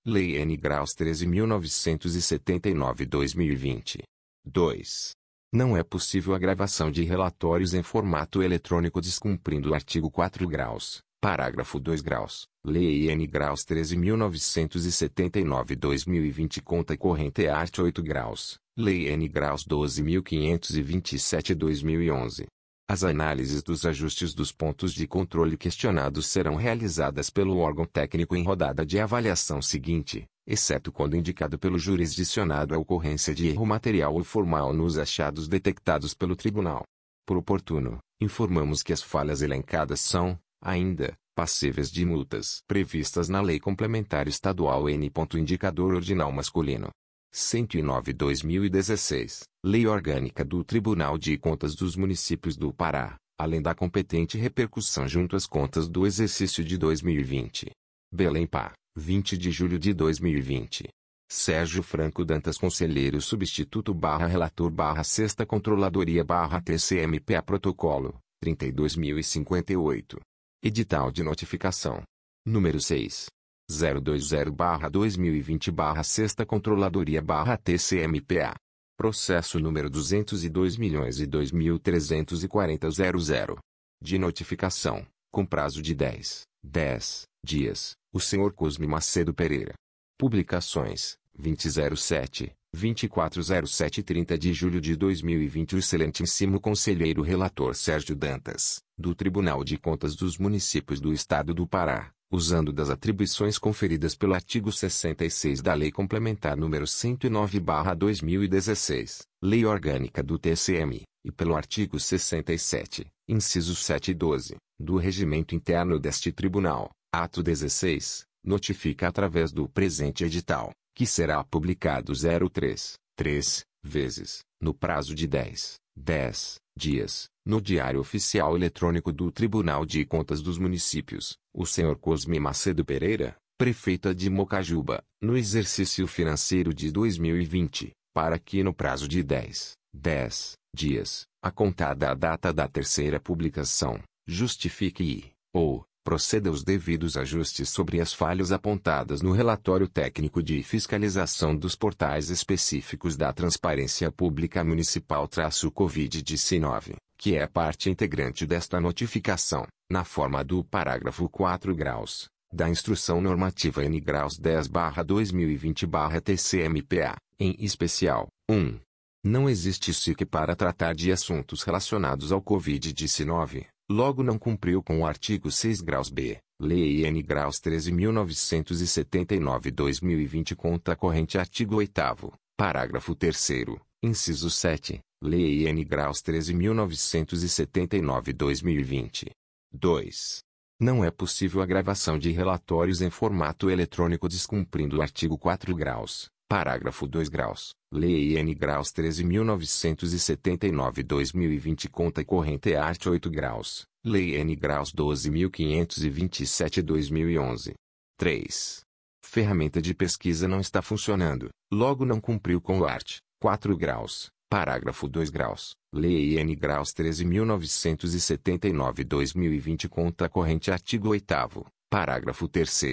Lei N graus 13.979-2020. 2. Não é possível a gravação de relatórios em formato eletrônico descumprindo o artigo 4 graus, Parágrafo 2 graus. Lei N graus 13.979-2020 Conta corrente arte 8 graus. Lei N graus 12.527-2011. As análises dos ajustes dos pontos de controle questionados serão realizadas pelo órgão técnico em rodada de avaliação seguinte, exceto quando indicado pelo jurisdicionado a ocorrência de erro material ou formal nos achados detectados pelo tribunal. Por oportuno, informamos que as falhas elencadas são, ainda, passíveis de multas previstas na Lei Complementar Estadual N. Indicador Ordinal Masculino. 109-2016, Lei Orgânica do Tribunal de Contas dos Municípios do Pará, além da competente repercussão junto às contas do exercício de 2020. Belém Pá, 20 de julho de 2020. Sérgio Franco Dantas Conselheiro Substituto barra Relator barra Sexta Controladoria barra TCMPA Protocolo, 32.058. Edital de Notificação. Número 6. 020-2020 Sexta Controladoria TCMPA. Processo número 202 milhões e De notificação, com prazo de 10, 10 dias, o senhor Cosme Macedo Pereira. Publicações, 2007, 2407 30 de julho de 2020 O excelentíssimo conselheiro relator Sérgio Dantas, do Tribunal de Contas dos Municípios do Estado do Pará, usando das atribuições conferidas pelo artigo 66 da Lei Complementar nº 109/2016, Lei Orgânica do TCM, e pelo artigo 67, incisos 7 e 12, do Regimento Interno deste Tribunal, ato 16, notifica através do presente edital, que será publicado 03, 3, vezes, no prazo de 10, 10 dias, no Diário Oficial Eletrônico do Tribunal de Contas dos Municípios, o Sr. Cosme Macedo Pereira, prefeita de Mocajuba, no exercício financeiro de 2020, para que no prazo de 10, 10 dias, a contada a data da terceira publicação, justifique e, ou, proceda os devidos ajustes sobre as falhas apontadas no relatório técnico de fiscalização dos portais específicos da Transparência Pública Municipal-Covid-19, que é parte integrante desta notificação, na forma do parágrafo 4 graus, da Instrução Normativa N graus 10-2020-TCMPA, em especial, 1. Não existe SIC para tratar de assuntos relacionados ao Covid-19, Logo não cumpriu com o artigo 6 graus B, Lei N graus 13.979-2020 conta corrente artigo 8 parágrafo 3 inciso 7, Lei N graus 13.979-2020. 2. Não é possível a gravação de relatórios em formato eletrônico descumprindo o artigo 4 graus, Parágrafo 2 graus. Lei N graus 13.979-2020 Conta corrente arte 8 graus. Lei N graus 12.527-2011. 3. Ferramenta de pesquisa não está funcionando, logo não cumpriu com o art. 4 graus. Parágrafo 2 graus. Lei N graus 13.979-2020 Conta corrente artigo 8 Parágrafo 3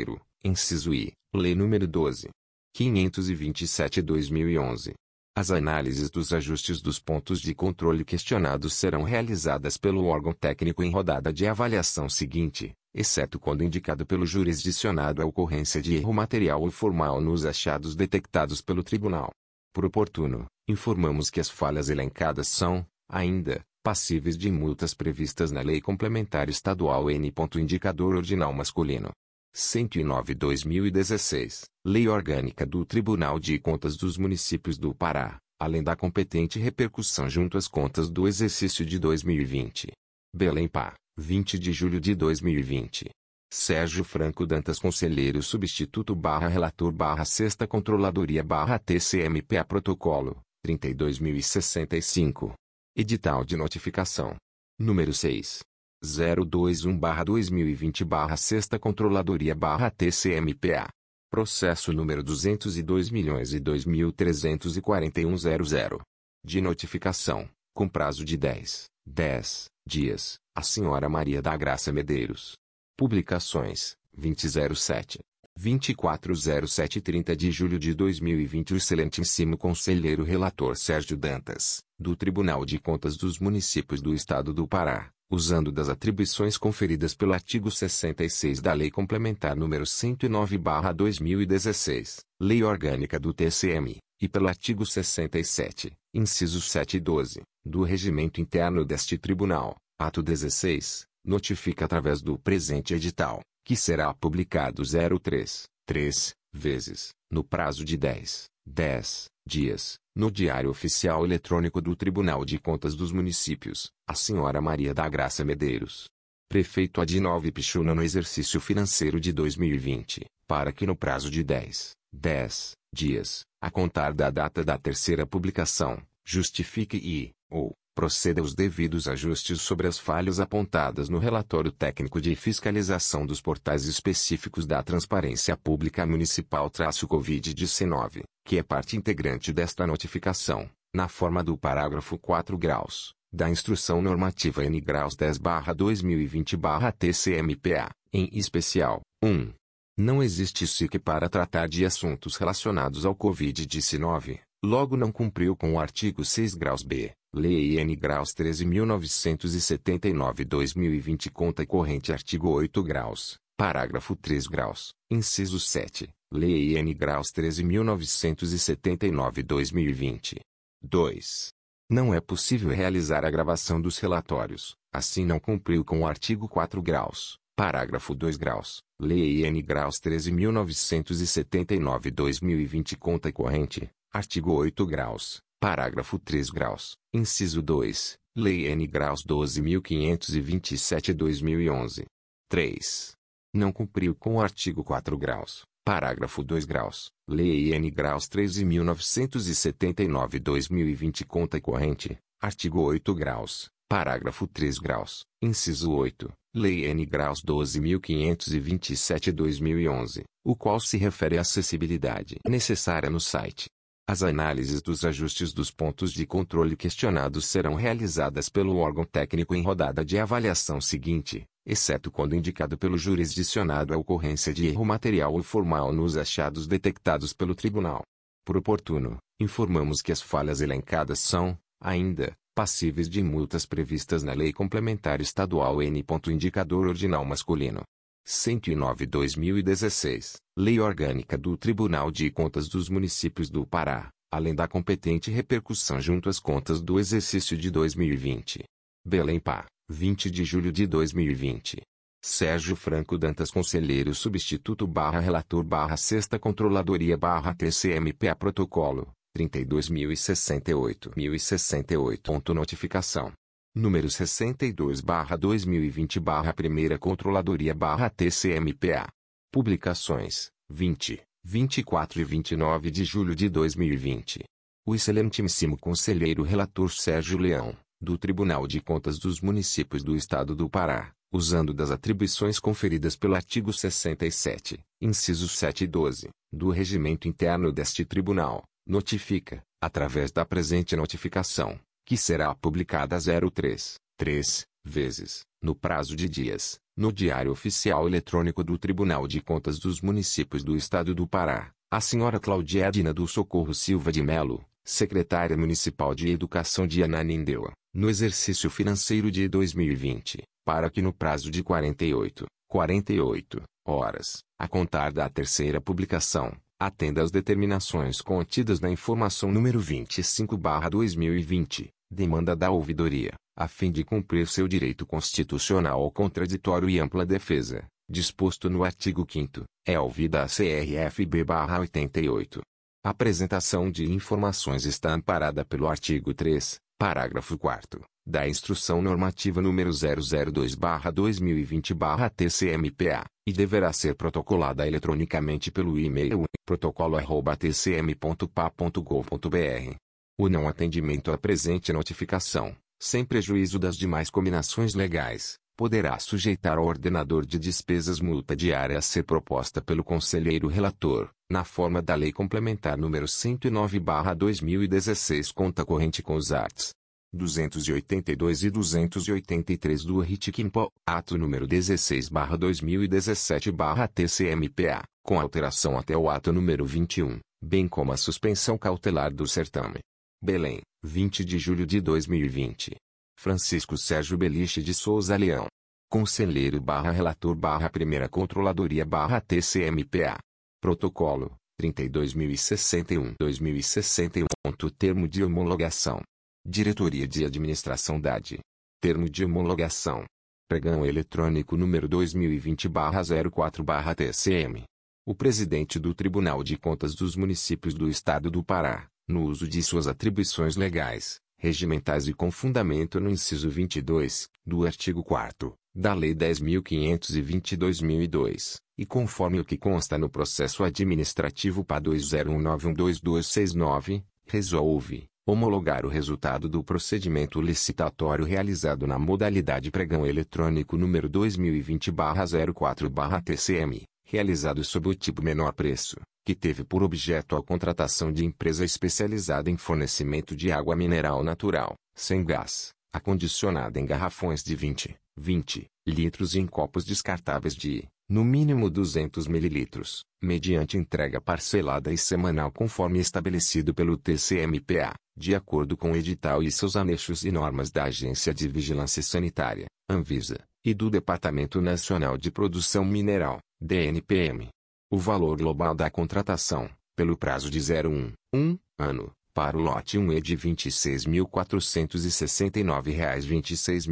Inciso I. Lei número 12. 527-2011. As análises dos ajustes dos pontos de controle questionados serão realizadas pelo órgão técnico em rodada de avaliação seguinte, exceto quando indicado pelo jurisdicionado a ocorrência de erro material ou formal nos achados detectados pelo tribunal. Por oportuno, informamos que as falhas elencadas são, ainda, passíveis de multas previstas na Lei Complementar Estadual N. Indicador Ordinal Masculino. 109-2016, Lei Orgânica do Tribunal de Contas dos Municípios do Pará, além da competente repercussão junto às contas do exercício de 2020. Belém Pá, 20 de julho de 2020. Sérgio Franco Dantas Conselheiro Substituto barra Relator barra Sexta Controladoria barra TCMPA Protocolo, 32.065. Edital de Notificação. Número 6. 021-2020 Sexta Controladoria TCMPA. Processo número 202 milhões e De notificação, com prazo de 10, 10 dias, a senhora Maria da Graça Medeiros. Publicações, 2007. 2407 30 de julho de 2020 O excelentíssimo conselheiro relator Sérgio Dantas, do Tribunal de Contas dos Municípios do Estado do Pará, usando das atribuições conferidas pelo artigo 66 da Lei Complementar nº 109/2016, Lei Orgânica do TCM, e pelo artigo 67, incisos 7 e 12, do Regimento Interno deste Tribunal, ato 16, notifica através do presente edital, que será publicado 03, 3, vezes, no prazo de 10, 10 dias, no Diário Oficial Eletrônico do Tribunal de Contas dos Municípios, a senhora Maria da Graça Medeiros. Prefeito Adinove Pichuna no exercício financeiro de 2020, para que no prazo de 10, 10 dias, a contar da data da terceira publicação, justifique e, ou, proceda aos devidos ajustes sobre as falhas apontadas no relatório técnico de fiscalização dos portais específicos da Transparência Pública Municipal-Covid-19, que é parte integrante desta notificação, na forma do parágrafo 4 graus, da Instrução Normativa N graus 10-2020-TCMPA, em especial, 1. Não existe SIC para tratar de assuntos relacionados ao Covid-19, logo não cumpriu com o artigo 6 graus B, Lei N graus 13.979-2020 conta corrente artigo 8 graus, parágrafo 3 graus, inciso 7, Lei N graus 13.979-2020. 2. Não é possível realizar a gravação dos relatórios, assim não cumpriu com o artigo 4 graus, parágrafo 2 graus, Lei N graus 13.979-2020 conta corrente, artigo 8 graus, Parágrafo 3 graus, inciso 2, Lei N graus 12.527-2011. 3. Não cumpriu com o artigo 4 graus, parágrafo 2 graus, Lei N graus 13.979-2020 conta corrente, artigo 8 graus, parágrafo 3 graus, inciso 8, Lei N graus 12.527-2011, o qual se refere à acessibilidade necessária no site as análises dos ajustes dos pontos de controle questionados serão realizadas pelo órgão técnico em rodada de avaliação seguinte, exceto quando indicado pelo jurisdicionado a ocorrência de erro material ou formal nos achados detectados pelo tribunal. Por oportuno, informamos que as falhas elencadas são, ainda, passíveis de multas previstas na Lei Complementar Estadual N. Indicador Ordinal Masculino. 109-2016, Lei Orgânica do Tribunal de Contas dos Municípios do Pará, além da competente repercussão junto às contas do exercício de 2020. Belém Pá, 20 de julho de 2020. Sérgio Franco Dantas Conselheiro Substituto barra Relator barra Sexta Controladoria barra TCMPA Protocolo, 32.068 1068. Notificação número 62/2020/Primeira Controladoria/TCMPA. Publicações: 20, 24 e 29 de julho de 2020. O excelentíssimo conselheiro relator Sérgio Leão, do Tribunal de Contas dos Municípios do Estado do Pará, usando das atribuições conferidas pelo artigo 67, incisos 7 e 12, do regimento interno deste tribunal, notifica, através da presente notificação, que será publicada 03, 3, vezes, no prazo de dias, no Diário Oficial Eletrônico do Tribunal de Contas dos Municípios do Estado do Pará, a senhora Claudia Edna do Socorro Silva de Melo, secretária municipal de Educação de Ananindeua, no exercício financeiro de 2020, para que no prazo de 48, 48 horas, a contar da terceira publicação, atenda às determinações contidas na informação número 25/2020, demanda da ouvidoria, a fim de cumprir seu direito constitucional ao contraditório e ampla defesa, disposto no artigo 5 é ouvida a CRFB/88. A apresentação de informações está amparada pelo artigo 3, parágrafo 4 da Instrução Normativa número 002/2020/TCMPA, e deverá ser protocolada eletronicamente pelo e-mail protocolo@tcm.pa.gov.br. O não atendimento à presente notificação, sem prejuízo das demais combinações legais, poderá sujeitar ao ordenador de despesas multa diária a ser proposta pelo conselheiro relator, na forma da Lei Complementar número 109/2016, conta corrente com os arts. 282 e 283 do RIT-QUIMPO, ato número 16/2017/TCMPA, com alteração até o ato número 21, bem como a suspensão cautelar do certame. Belém, 20 de julho de 2020. Francisco Sérgio Beliche de Souza Leão. Conselheiro barra relator barra Primeira Controladoria barra TCMPA. Protocolo 32.061-2061. Termo de homologação. Diretoria de Administração DAD. Termo de homologação. Pregão eletrônico número 2020-04-TCM. O presidente do Tribunal de Contas dos Municípios do Estado do Pará, no uso de suas atribuições legais, regimentais e com fundamento no inciso 22, do artigo 4 da Lei 10.520-2002, e conforme o que consta no processo administrativo PA 2019122269, resolve homologar o resultado do procedimento licitatório realizado na modalidade pregão eletrônico número 2020-04-TCM, realizado sob o tipo menor preço, que teve por objeto a contratação de empresa especializada em fornecimento de água mineral natural, sem gás, acondicionada em garrafões de 20, 20 litros e em copos descartáveis de, no mínimo 200 mililitros, mediante entrega parcelada e semanal conforme estabelecido pelo TCMPA, de acordo com o edital e seus anexos e normas da Agência de Vigilância Sanitária, Anvisa, e do Departamento Nacional de Produção Mineral, DNPM. O valor global da contratação, pelo prazo de 01, 1 ano, para o lote 1 é de R$ 26.469,26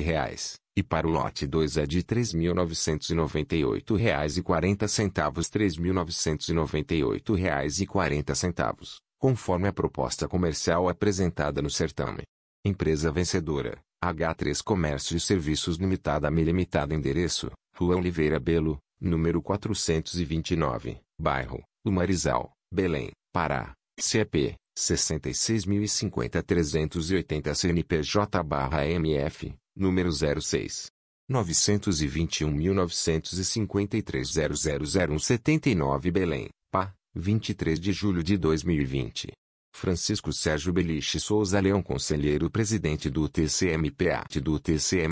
reais, e para o lote 2 é de R$ 3.998,40 R$ 3.998,40, conforme a proposta comercial apresentada no certame. Empresa vencedora, H3 Comércio e Serviços Limitada a Limitada Endereço, Rua Oliveira Belo, número 429, bairro, Lumarizal, Belém, Pará, CEP, 66.050-380 CNPJ-MF, número 06. 921.953.0000179 Belém, PA, 23 de julho de 2020. Francisco Sérgio Beliche Souza Leão Conselheiro Presidente do TCMPA do TCM